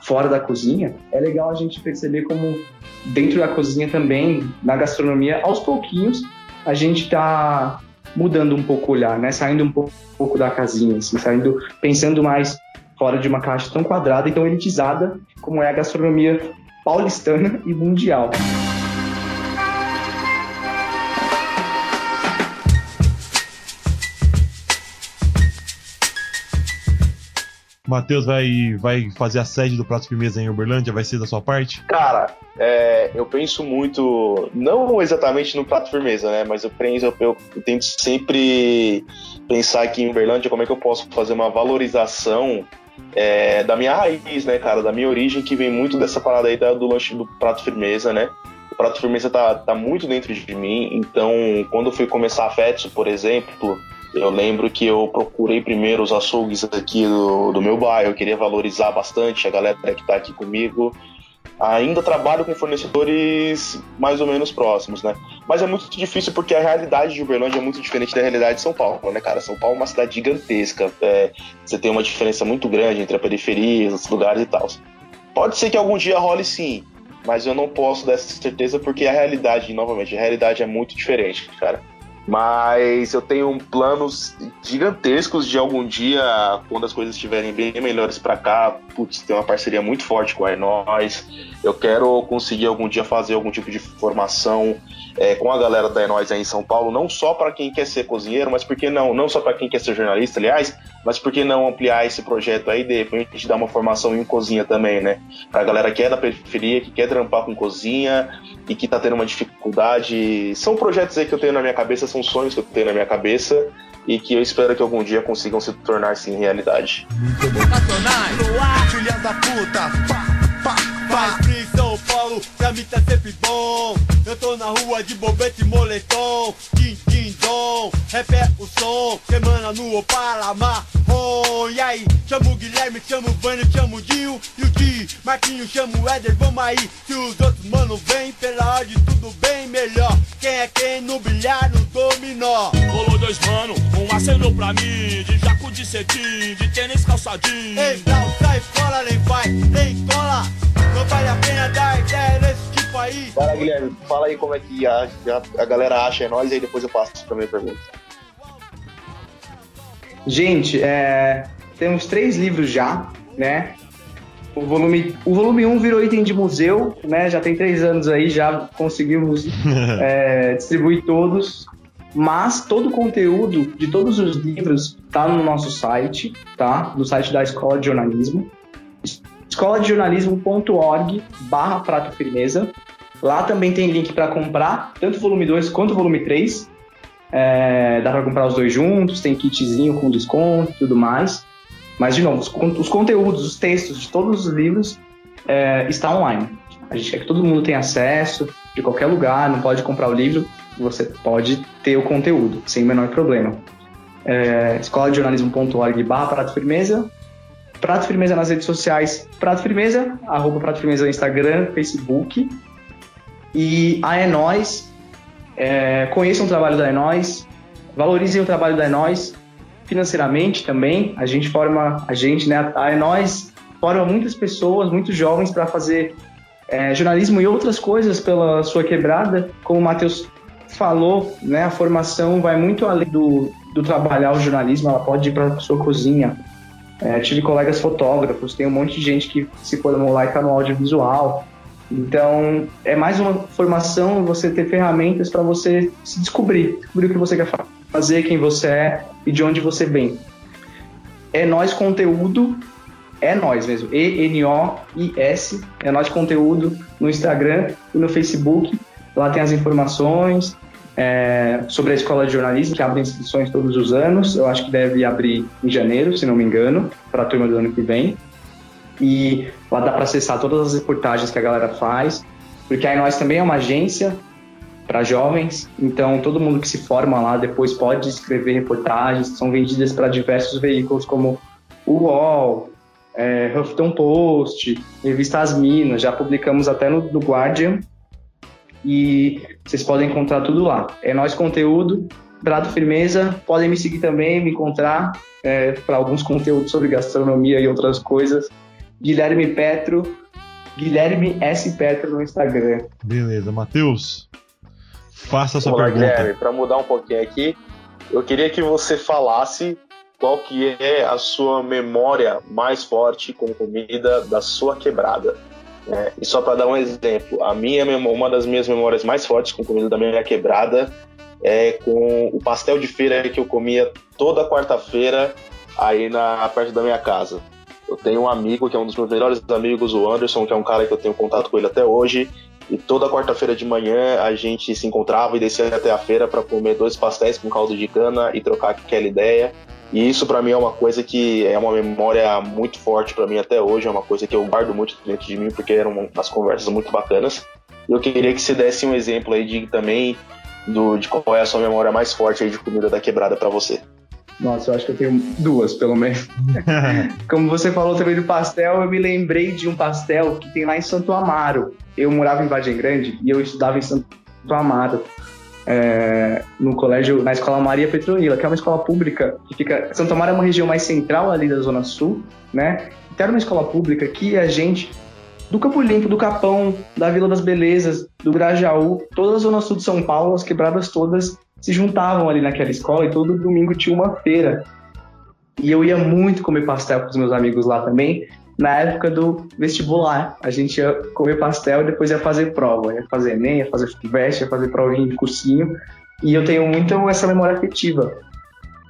fora da cozinha, é legal a gente perceber como dentro da cozinha também, na gastronomia, aos pouquinhos, a gente tá mudando um pouco o olhar, né? Saindo um pouco, um pouco da casinha, assim, saindo, pensando mais fora de uma caixa tão quadrada e tão elitizada como é a gastronomia paulistana e mundial. Matheus vai, vai fazer a sede do Prato Firmeza em Uberlândia? Vai ser da sua parte? Cara, é, eu penso muito, não exatamente no Prato Firmeza, né? Mas eu penso, eu, eu, tento sempre pensar aqui em Uberlândia como é que eu posso fazer uma valorização é, da minha raiz, né, cara? Da minha origem, que vem muito dessa parada aí da, do lanche do Prato Firmeza, né? O Prato Firmeza tá, tá muito dentro de mim, então quando eu fui começar a Fetso, por exemplo, eu lembro que eu procurei primeiro os açougues aqui do, do meu bairro, eu queria valorizar bastante a galera que está aqui comigo. Ainda trabalho com fornecedores mais ou menos próximos, né? Mas é muito difícil porque a realidade de Uberlândia é muito diferente da realidade de São Paulo, né, cara? São Paulo é uma cidade gigantesca, é, você tem uma diferença muito grande entre a periferia, os lugares e tal. Pode ser que algum dia role sim, mas eu não posso dar essa certeza porque a realidade, novamente, a realidade é muito diferente, cara. Mas eu tenho planos gigantescos de algum dia, quando as coisas estiverem bem melhores para cá, putz, ter uma parceria muito forte com a Enóis. Eu quero conseguir algum dia fazer algum tipo de formação é, com a galera da Enóis aí em São Paulo, não só para quem quer ser cozinheiro, mas porque não, não só para quem quer ser jornalista, aliás, mas por que não ampliar esse projeto aí, de repente dar uma formação em cozinha também, né? Pra galera que é da periferia, que quer trampar com cozinha e que tá tendo uma dificuldade. São projetos aí que eu tenho na minha cabeça, são sonhos que eu tenho na minha cabeça e que eu espero que algum dia consigam se tornar sim realidade. Muito bom. Eu tô na rua de bobete e moletom. Din, din, dom, rap é o som. Semana no Opala marrom. E aí, chamo o Guilherme, chamo o Vânio, chamo o Dinho e o Di. Marquinho, chamo o Éder, vamos aí. Se os outros mano vem, pela ordem tudo bem melhor. Quem é quem no bilhar, no dominó. Rolou dois mano, um acenou pra mim. De jaco de cetim, de tênis calçadinho. Ei, não sai fora, nem vai, nem cola. Não vale a pena dar ideia desse tipo aí. Vai lá, Guilherme, fala aí como é que a, a, a galera acha é nós e aí depois eu passo pra minha pergunta. Gente, é, temos três livros já, né? O volume, o volume 1 virou item de museu, né? Já tem três anos aí, já conseguimos é, distribuir todos. Mas todo o conteúdo de todos os livros está no nosso site, tá? No site da Escola de Jornalismo. Escola de jornalismo.org barra prato firmeza. Lá também tem link para comprar, tanto o volume 2 quanto o volume 3. É, dá para comprar os dois juntos, tem kitzinho com desconto e tudo mais. Mas, de novo, os, os conteúdos, os textos de todos os livros é, está online. A gente quer que todo mundo tenha acesso, de qualquer lugar, não pode comprar o livro, você pode ter o conteúdo, sem o menor problema. É, escola de jornalismo.org barra Prato Firmeza. Prato Firmeza nas redes sociais, Prato Firmeza, arroba Prato Firmeza no Instagram, Facebook. E a Enóis, é, conheçam o trabalho da Enóis, valorizem o trabalho da Enóis, financeiramente também. A gente forma, a gente, né, a nós forma muitas pessoas, muitos jovens para fazer é, jornalismo e outras coisas pela sua quebrada. Como o Matheus falou, né, a formação vai muito além do, do trabalhar o jornalismo, ela pode ir para sua cozinha. É, tive colegas fotógrafos, tem um monte de gente que se formou lá e está no audiovisual. Então, é mais uma formação, você ter ferramentas para você se descobrir, descobrir o que você quer fazer, quem você é e de onde você vem. É nós conteúdo, é nós mesmo, E-N-O-I-S, é nós conteúdo no Instagram e no Facebook. Lá tem as informações é, sobre a escola de jornalismo, que abre inscrições todos os anos. Eu acho que deve abrir em janeiro, se não me engano, para a turma do ano que vem. E lá dá para acessar todas as reportagens que a galera faz, porque aí nós também é uma agência para jovens, então todo mundo que se forma lá depois pode escrever reportagens, são vendidas para diversos veículos como o UOL, é, Huffington Post, Revista As Minas, já publicamos até no, no Guardian e vocês podem encontrar tudo lá. É nós conteúdo, Prato Firmeza, podem me seguir também, me encontrar é, para alguns conteúdos sobre gastronomia e outras coisas. Guilherme Petro, Guilherme S. Petro no Instagram. Beleza, Matheus. Faça a sua Olá, pergunta. Guilherme, para mudar um pouquinho aqui, eu queria que você falasse qual que é a sua memória mais forte com comida da sua quebrada. É, e só para dar um exemplo, a minha uma das minhas memórias mais fortes com comida da minha quebrada é com o pastel de feira que eu comia toda quarta-feira aí na perto da minha casa. Eu tenho um amigo que é um dos meus melhores amigos, o Anderson, que é um cara que eu tenho contato com ele até hoje. E toda quarta-feira de manhã a gente se encontrava e descia até a feira para comer dois pastéis com caldo de cana e trocar aquela ideia. E isso para mim é uma coisa que é uma memória muito forte para mim até hoje, é uma coisa que eu guardo muito dentro de mim porque eram umas conversas muito bacanas. Eu queria que você desse um exemplo aí de também do, de qual é a sua memória mais forte aí de comida da quebrada para você. Nossa, eu acho que eu tenho duas, pelo menos. Como você falou também do pastel, eu me lembrei de um pastel que tem lá em Santo Amaro. Eu morava em Vargem Grande e eu estudava em Santo Amaro. É, no colégio, na escola Maria Petronila, que é uma escola pública que fica. Santo Amaro é uma região mais central ali da Zona Sul, né? Então era uma escola pública que a gente, do Campo Limpo, do Capão, da Vila das Belezas, do Grajaú, toda a Zona Sul de São Paulo, as quebradas todas, se juntavam ali naquela escola e todo domingo tinha uma feira. E eu ia muito comer pastel com os meus amigos lá também, na época do vestibular. A gente ia comer pastel e depois ia fazer prova. Ia fazer Enem, ia fazer FUVEST, ia fazer provinha de cursinho. E eu tenho muito essa memória afetiva.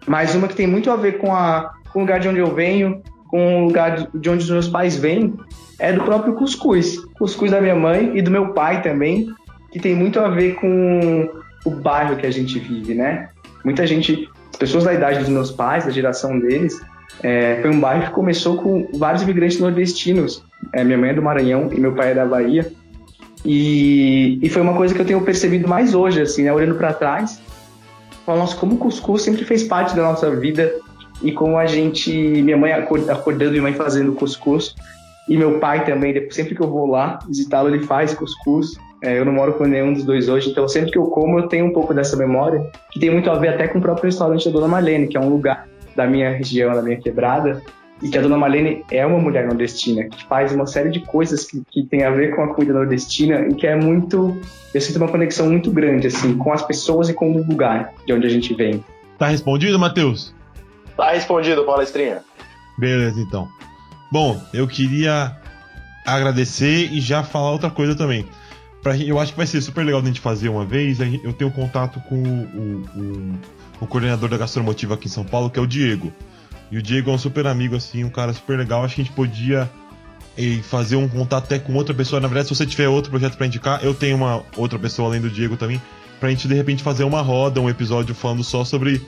Mas uma que tem muito a ver com, a, com o lugar de onde eu venho, com o lugar de onde os meus pais vêm, é do próprio cuscuz. Cuscuz da minha mãe e do meu pai também, que tem muito a ver com o bairro que a gente vive, né? Muita gente, as pessoas da idade dos meus pais, da geração deles, é, foi um bairro que começou com vários imigrantes nordestinos. É, minha mãe é do Maranhão e meu pai é da Bahia. E, e foi uma coisa que eu tenho percebido mais hoje, assim, né? Olhando para trás, falo, nossa, como o cuscuz sempre fez parte da nossa vida e como a gente, minha mãe acordando, minha mãe fazendo cuscuz e meu pai também, sempre que eu vou lá visitá-lo, ele faz cuscuz. É, eu não moro com nenhum dos dois hoje, então sempre que eu como eu tenho um pouco dessa memória, que tem muito a ver até com o próprio restaurante da Dona Marlene, que é um lugar da minha região, da minha quebrada, e que a Dona Marlene é uma mulher nordestina, que faz uma série de coisas que, que tem a ver com a comida nordestina e que é muito, eu sinto uma conexão muito grande, assim, com as pessoas e com o lugar de onde a gente vem. Tá respondido, Matheus? Tá respondido, palestrinha. Beleza, então. Bom, eu queria agradecer e já falar outra coisa também. Pra, eu acho que vai ser super legal a gente fazer uma vez. Eu tenho contato com o, o, o coordenador da gastromotiva aqui em São Paulo, que é o Diego. E o Diego é um super amigo, assim, um cara super legal. Acho que a gente podia e fazer um contato até com outra pessoa. Na verdade, se você tiver outro projeto para indicar, eu tenho uma outra pessoa além do Diego também, pra gente de repente fazer uma roda, um episódio falando só sobre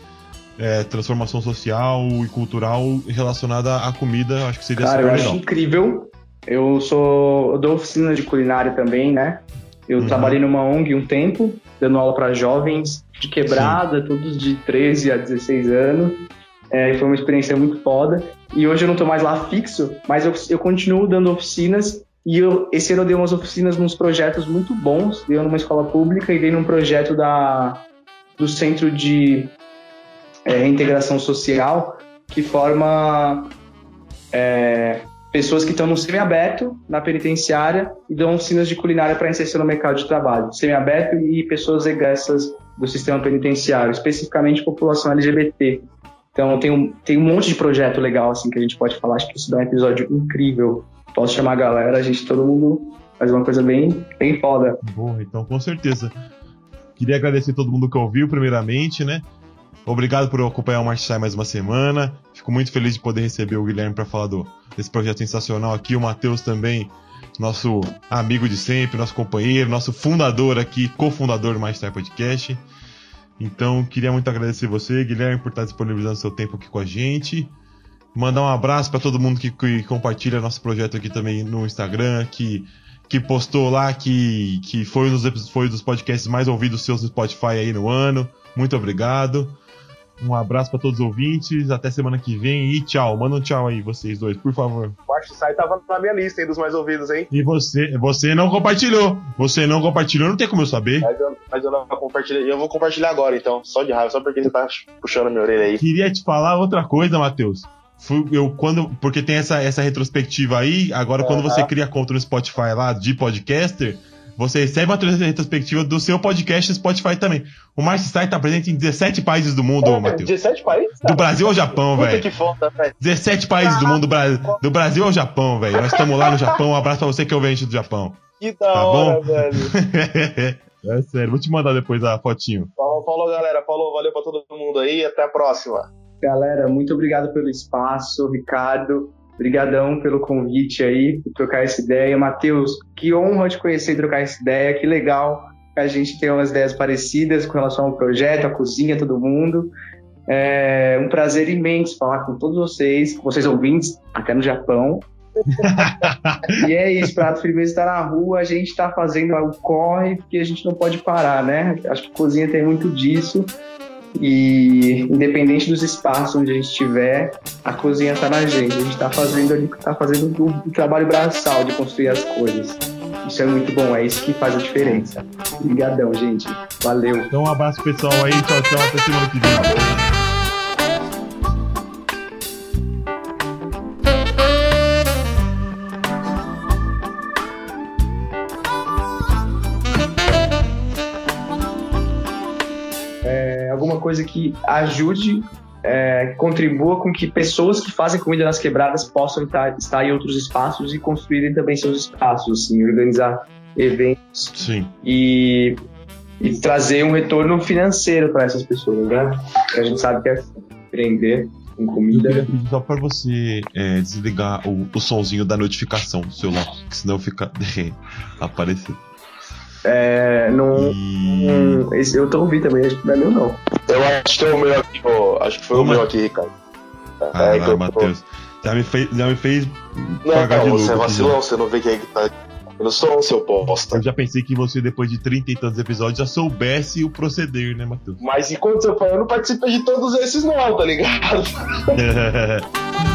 é, transformação social e cultural relacionada à comida. Acho que seria Cara, eu legal. acho incrível. Eu sou. Eu dou oficina de culinária também, né? Eu Uhum. trabalhei numa ONG um tempo, dando aula para jovens de quebrada, todos de 13 a 16 anos. É, foi uma experiência muito foda. E hoje eu não tô mais lá fixo, mas eu, eu continuo dando oficinas. E eu, esse ano eu dei umas oficinas nos projetos muito bons. Dei numa escola pública e dei num projeto da, do Centro de é, Reintegração Social, que forma é, pessoas que estão no semiaberto, na penitenciária, e dão oficinas de culinária para inserção no mercado de trabalho. Semiaberto e pessoas egressas do sistema penitenciário, especificamente população LGBT. Então tem um, tem um monte de projeto legal assim que a gente pode falar. Acho que isso dá um episódio incrível. Posso chamar a galera, a gente, todo mundo faz uma coisa bem, bem foda. Boa, então com certeza. Queria agradecer todo mundo que ouviu, primeiramente, né? Obrigado por acompanhar o Marchai mais uma semana. Fico muito feliz de poder receber o Guilherme para falar do, desse projeto sensacional aqui. O Matheus também, nosso amigo de sempre, nosso companheiro, nosso fundador aqui, cofundador do Marchai Podcast. Então, queria muito agradecer você, Guilherme, por estar disponibilizando seu tempo aqui com a gente. Mandar um abraço para todo mundo que, que compartilha nosso projeto aqui também no Instagram, que que postou lá que, que foi, um dos, foi um dos podcasts mais ouvidos seus no Spotify aí no ano. Muito obrigado. Um abraço para todos os ouvintes. Até semana que vem e tchau. Manda um tchau aí, vocês dois, por favor. O March Sai tava na minha lista aí dos mais ouvidos, hein? E você, você não compartilhou. Você não compartilhou, não tem como eu saber. Mas eu, mas eu não compartilhei. Eu vou compartilhar agora, então. Só de raiva, só porque você tá puxando minha orelha aí. Queria te falar outra coisa, Matheus. Eu quando porque tem essa, essa retrospectiva aí, agora quando Aham. você cria conta no Spotify lá de podcaster, você recebe uma retrospectiva do seu podcast no Spotify também. O Márcio Stein tá presente em 17 países do mundo, É, Matheus. 17 países? Do Brasil ao Japão, velho. que foda, velho. 17 países do mundo, do Brasil ao Japão, velho. Nós estamos lá no Japão. Um abraço pra você que ouve a gente do Japão. Que da Tá hora, bom? velho. é sério, vou te mandar depois a fotinho. Falou, falou, galera. Falou, valeu pra todo mundo aí. Até a próxima. Galera, muito obrigado pelo espaço, Ricardo. Obrigadão pelo convite aí, por trocar essa ideia. Matheus, que honra te conhecer e trocar essa ideia. Que legal que a gente tem umas ideias parecidas com relação ao projeto, a cozinha, todo mundo. É um prazer imenso falar com todos vocês, com vocês ouvintes, até no Japão. e é isso, Prato Firmeza está na rua, a gente está fazendo o corre, porque a gente não pode parar, né? Acho que cozinha tem muito disso. E independente dos espaços onde a gente estiver, a cozinha está na gente. A gente está fazendo ali, tá fazendo o, o trabalho braçal de construir as coisas. Isso é muito bom, é isso que faz a diferença. Obrigadão, gente. Valeu. Então um abraço pessoal aí, tchau, tchau, até semana que vem. Coisa que ajude, é, contribua com que pessoas que fazem comida nas quebradas possam estar, estar em outros espaços e construírem também seus espaços, assim, organizar eventos Sim. e, e trazer um retorno financeiro para essas pessoas, né? Que a gente sabe que é empreender com Eu comida. queria pedir só pra você é, desligar o, o sonzinho da notificação do celular, que senão fica aparecendo. É, não, E... esse eu tô ouvindo também, acho que não é meu não. Eu acho que é o meu aqui, ô, Acho que foi Ô, o meu aqui, Ricardo. Ah, É, que eu- Matheus. Já me fez, já me fez Não, pagar de não, novo. você é vacilão, você não vê quem é que tá. Eu não sou um seu bosta. Eu já pensei que você, depois de 30 e tantos episódios, já soubesse o proceder, né, Matheus? Mas enquanto eu falo, eu não participei de todos esses, não, tá ligado?